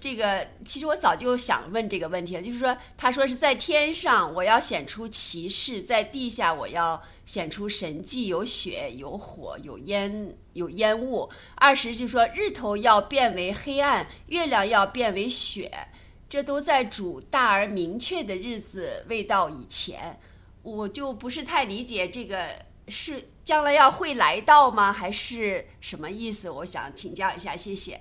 这个其实我早就想问这个问题了，就是说，他说是在天上我要显出骑士，在地下我要显出神迹，有血有火有烟有烟雾。二十就说日头要变为黑暗，月亮要变为雪，这都在主大而明确的日子未到以前。我就不是太理解这个是将来要会来到吗？还是什么意思？我想请教一下，谢谢。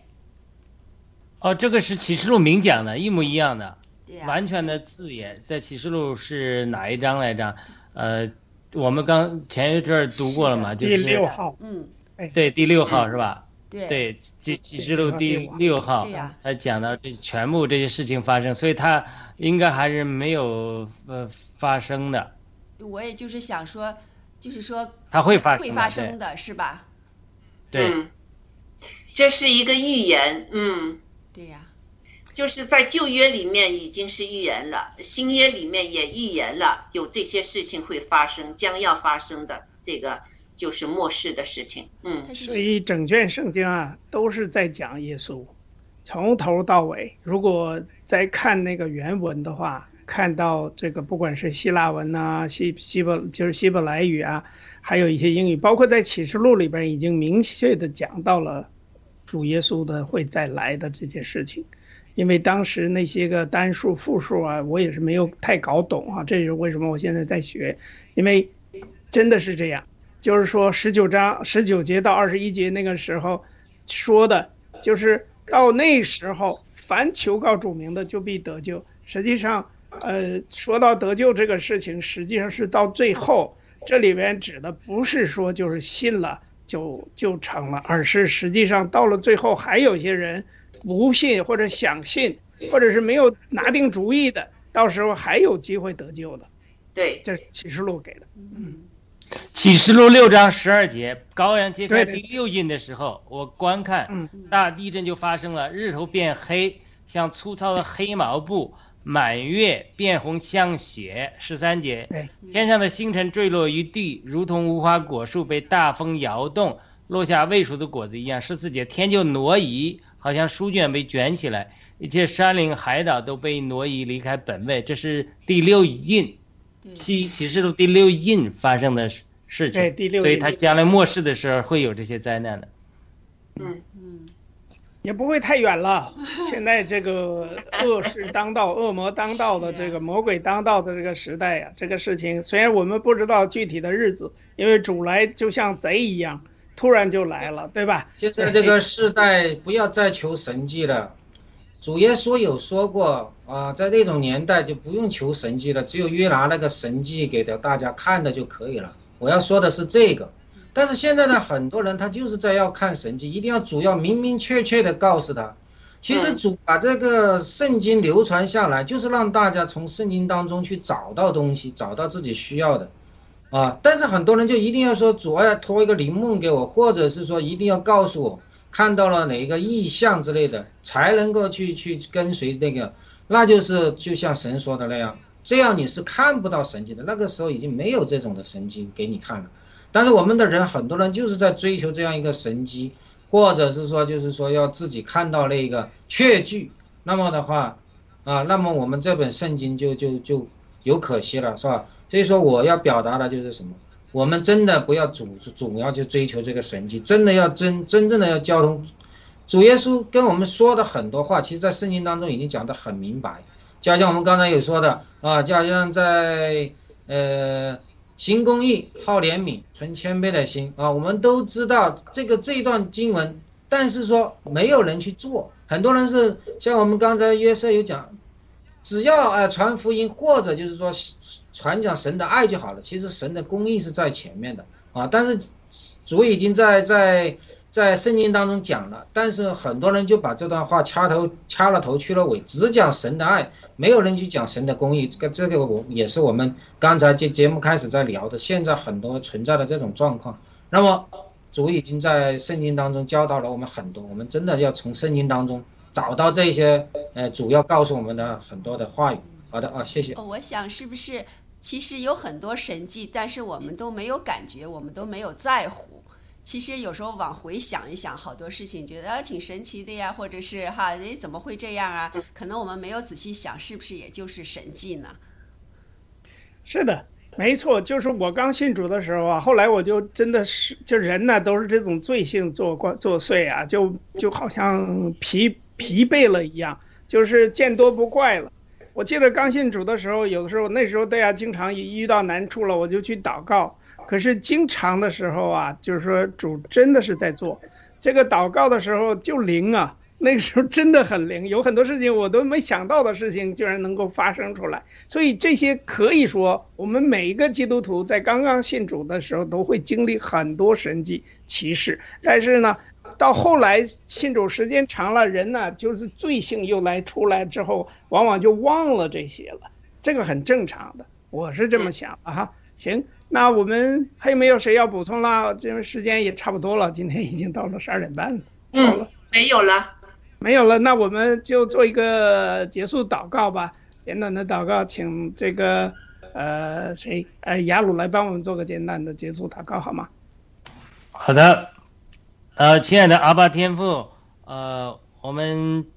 哦，这个是启示录明讲的，一模一样的，完全的字眼，在启示录是哪一章来着？呃，我们刚前一阵儿读过了嘛，就是第六号，嗯，对，第六号是吧？对，启启示录第六号，他讲到这全部这些事情发生，所以他应该还是没有呃发生的。我也就是想说。就是说它会发生会的对发生的是吧？对，嗯，这是一个预言，嗯，就是在旧约里面已经是预言了，新约里面也预言了有这些事情会发生，将要发生的，这个就是末世的事情，嗯，所以整卷圣经啊都是在讲耶稣，从头到尾。如果再看那个原文的话，看到这个不管是希腊文呐、希希伯就是希伯来语啊，还有一些英语，包括在启示录里边已经明确的讲到了主耶稣的会再来的这件事情。因为当时那些个单数、复数啊，我也是没有太搞懂啊，这是为什么我现在在学，因为真的是这样。就是说十九章十九节到二十一节那个时候说的，就是到那时候，凡求告主名的就必得救。实际上，呃，说到得救这个事情，实际上是到最后，这里边指的不是说就是信了就就成了，而是实际上到了最后，还有些人不信或者想信，或者是没有拿定主意的，到时候还有机会得救的。对，这是启示录给的。嗯启示录六章十二节，羔羊揭开第六印的时候，我观看嗯，大地震就发生了，日头变黑，像粗糙的黑毛布；满月变红，像血。十三节，天上的星辰坠落于地，如同无花果树被大风摇动，落下未熟的果子一样。十四节，天就挪移，好像书卷被卷起来，一切山林海岛都被挪移离开本位。这是第六印，启启示录第六印发生的事事情。对第六印所以他将来末世的时候会有这些灾难的。嗯嗯也不会太远了。现在这个恶事当道、恶魔当道的这个魔鬼当道的这个时代呀、这个事情虽然我们不知道具体的日子，因为主来就像贼一样，突然就来了，对吧？现在这个时代不要再求神迹了。主耶稣有说过啊，在那种年代就不用求神迹了，只有约拿那个神迹给到大家看的就可以了。我要说的是这个，但是现在呢，很多人他就是在要看神迹，一定要主要明明确确的告诉他。其实主把这个圣经流传下来，就是让大家从圣经当中去找到东西，找到自己需要的。啊，但是很多人就一定要说主要托一个灵梦给我，或者是说一定要告诉我看到了哪一个意象之类的，才能够去去跟随那个，那就是就像神说的那样，这样你是看不到神迹的。那个时候已经没有这种的神迹给你看了，但是我们的人很多人就是在追求这样一个神迹，或者是说就是说要自己看到那个确据，那么的话，啊，那么我们这本圣经就就就有可惜了，是吧？所以说我要表达的就是什么？我们真的不要主主要去追求这个神迹，真的要真真正的要交通。主耶稣跟我们说的很多话，其实在圣经当中已经讲得很明白。就好像我们刚才有说的啊，就好像在呃行公义、好怜悯、存谦卑的心啊，我们都知道这个这一段经文，但是说没有人去做，很多人是像我们刚才约瑟有讲，只要呃传福音或者就是说传讲神的爱就好了。其实神的公义是在前面的啊，但是主已经在在在圣经当中讲了，但是很多人就把这段话掐头掐了头去了尾，只讲神的爱，没有人去讲神的公义。这个这个我也是我们刚才节节目开始在聊的，现在很多存在的这种状况。那么主已经在圣经当中教导了我们很多，我们真的要从圣经当中找到这些呃主要告诉我们的很多的话语。好的啊，谢谢。我想是不是其实有很多神迹，但是我们都没有感觉，我们都没有在乎。其实有时候往回想一想，好多事情觉得啊挺神奇的呀，或者是哈，诶怎么会这样啊？可能我们没有仔细想，是不是也就是神迹呢？是的，没错，就是我刚信主的时候啊，后来我就真的是，就人呢都是这种罪性作怪作祟啊，就就好像疲疲惫了一样，就是见多不怪了。我记得刚信主的时候，有的时候那时候大家经常遇到难处了，我就去祷告。可是经常的时候啊，就是说主真的是在做这个祷告的时候就灵啊，那个时候真的很灵，有很多事情我都没想到的事情，居然能够发生出来。所以这些可以说，我们每一个基督徒在刚刚信主的时候都会经历很多神迹奇事，但是呢，到后来信主时间长了，人呢就是罪性又来出来之后，往往就忘了这些了，这个很正常的，我是这么想的哈。行。那我们还有没有谁要补充啦？这时间也差不多了，今天已经到了十二点半了。嗯，没有了，没有了。那我们就做一个结束祷告吧，简短的祷告，请这个呃谁呃雅鲁来帮我们做个简单的结束祷告好吗？好的，呃，亲爱的阿爸天父，呃，我们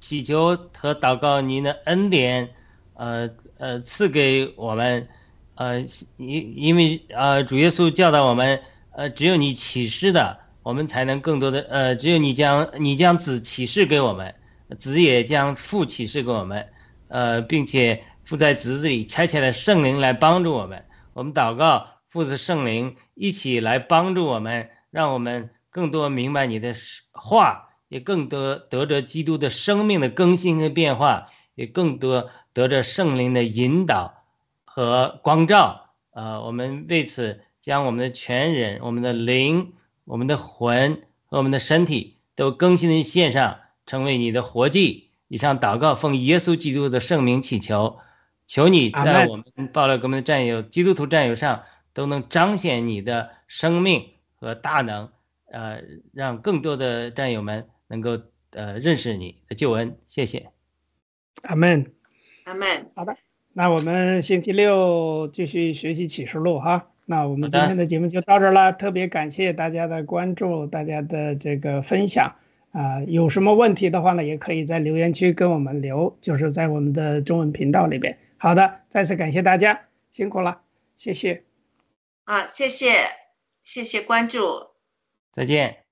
祈求和祷告您的恩典，呃呃赐给我们，呃因因为呃主耶稣教导我们，呃只有你启示的。我们才能更多的呃，只有你将你将子启示给我们，子也将父启示给我们，呃，并且父在子里差遣了圣灵来帮助我们。我们祷告父子圣灵一起来帮助我们，让我们更多明白你的话，也更多得着基督的生命的更新和变化，也更多得着圣灵的引导和光照。呃，我们为此将我们的全人，我们的灵。我们的魂和我们的身体都更新的献上，成为你的活祭。以上祷告，奉耶稣基督的圣名祈求，求你在我们报了我们的战友、基督徒战友上都能彰显你的生命和大能，呃，让更多的战友们能够呃认识你的救恩。谢谢。阿门。阿门。好的，那我们星期六继续学习启示录哈。那我们今天的节目就到这儿了，特别感谢大家的关注，大家的这个分享啊，有什么问题的话呢，也可以在留言区跟我们留，就是在我们的中文频道里边。好的，再次感谢大家，辛苦了，谢谢。啊，谢谢，谢谢关注，再见。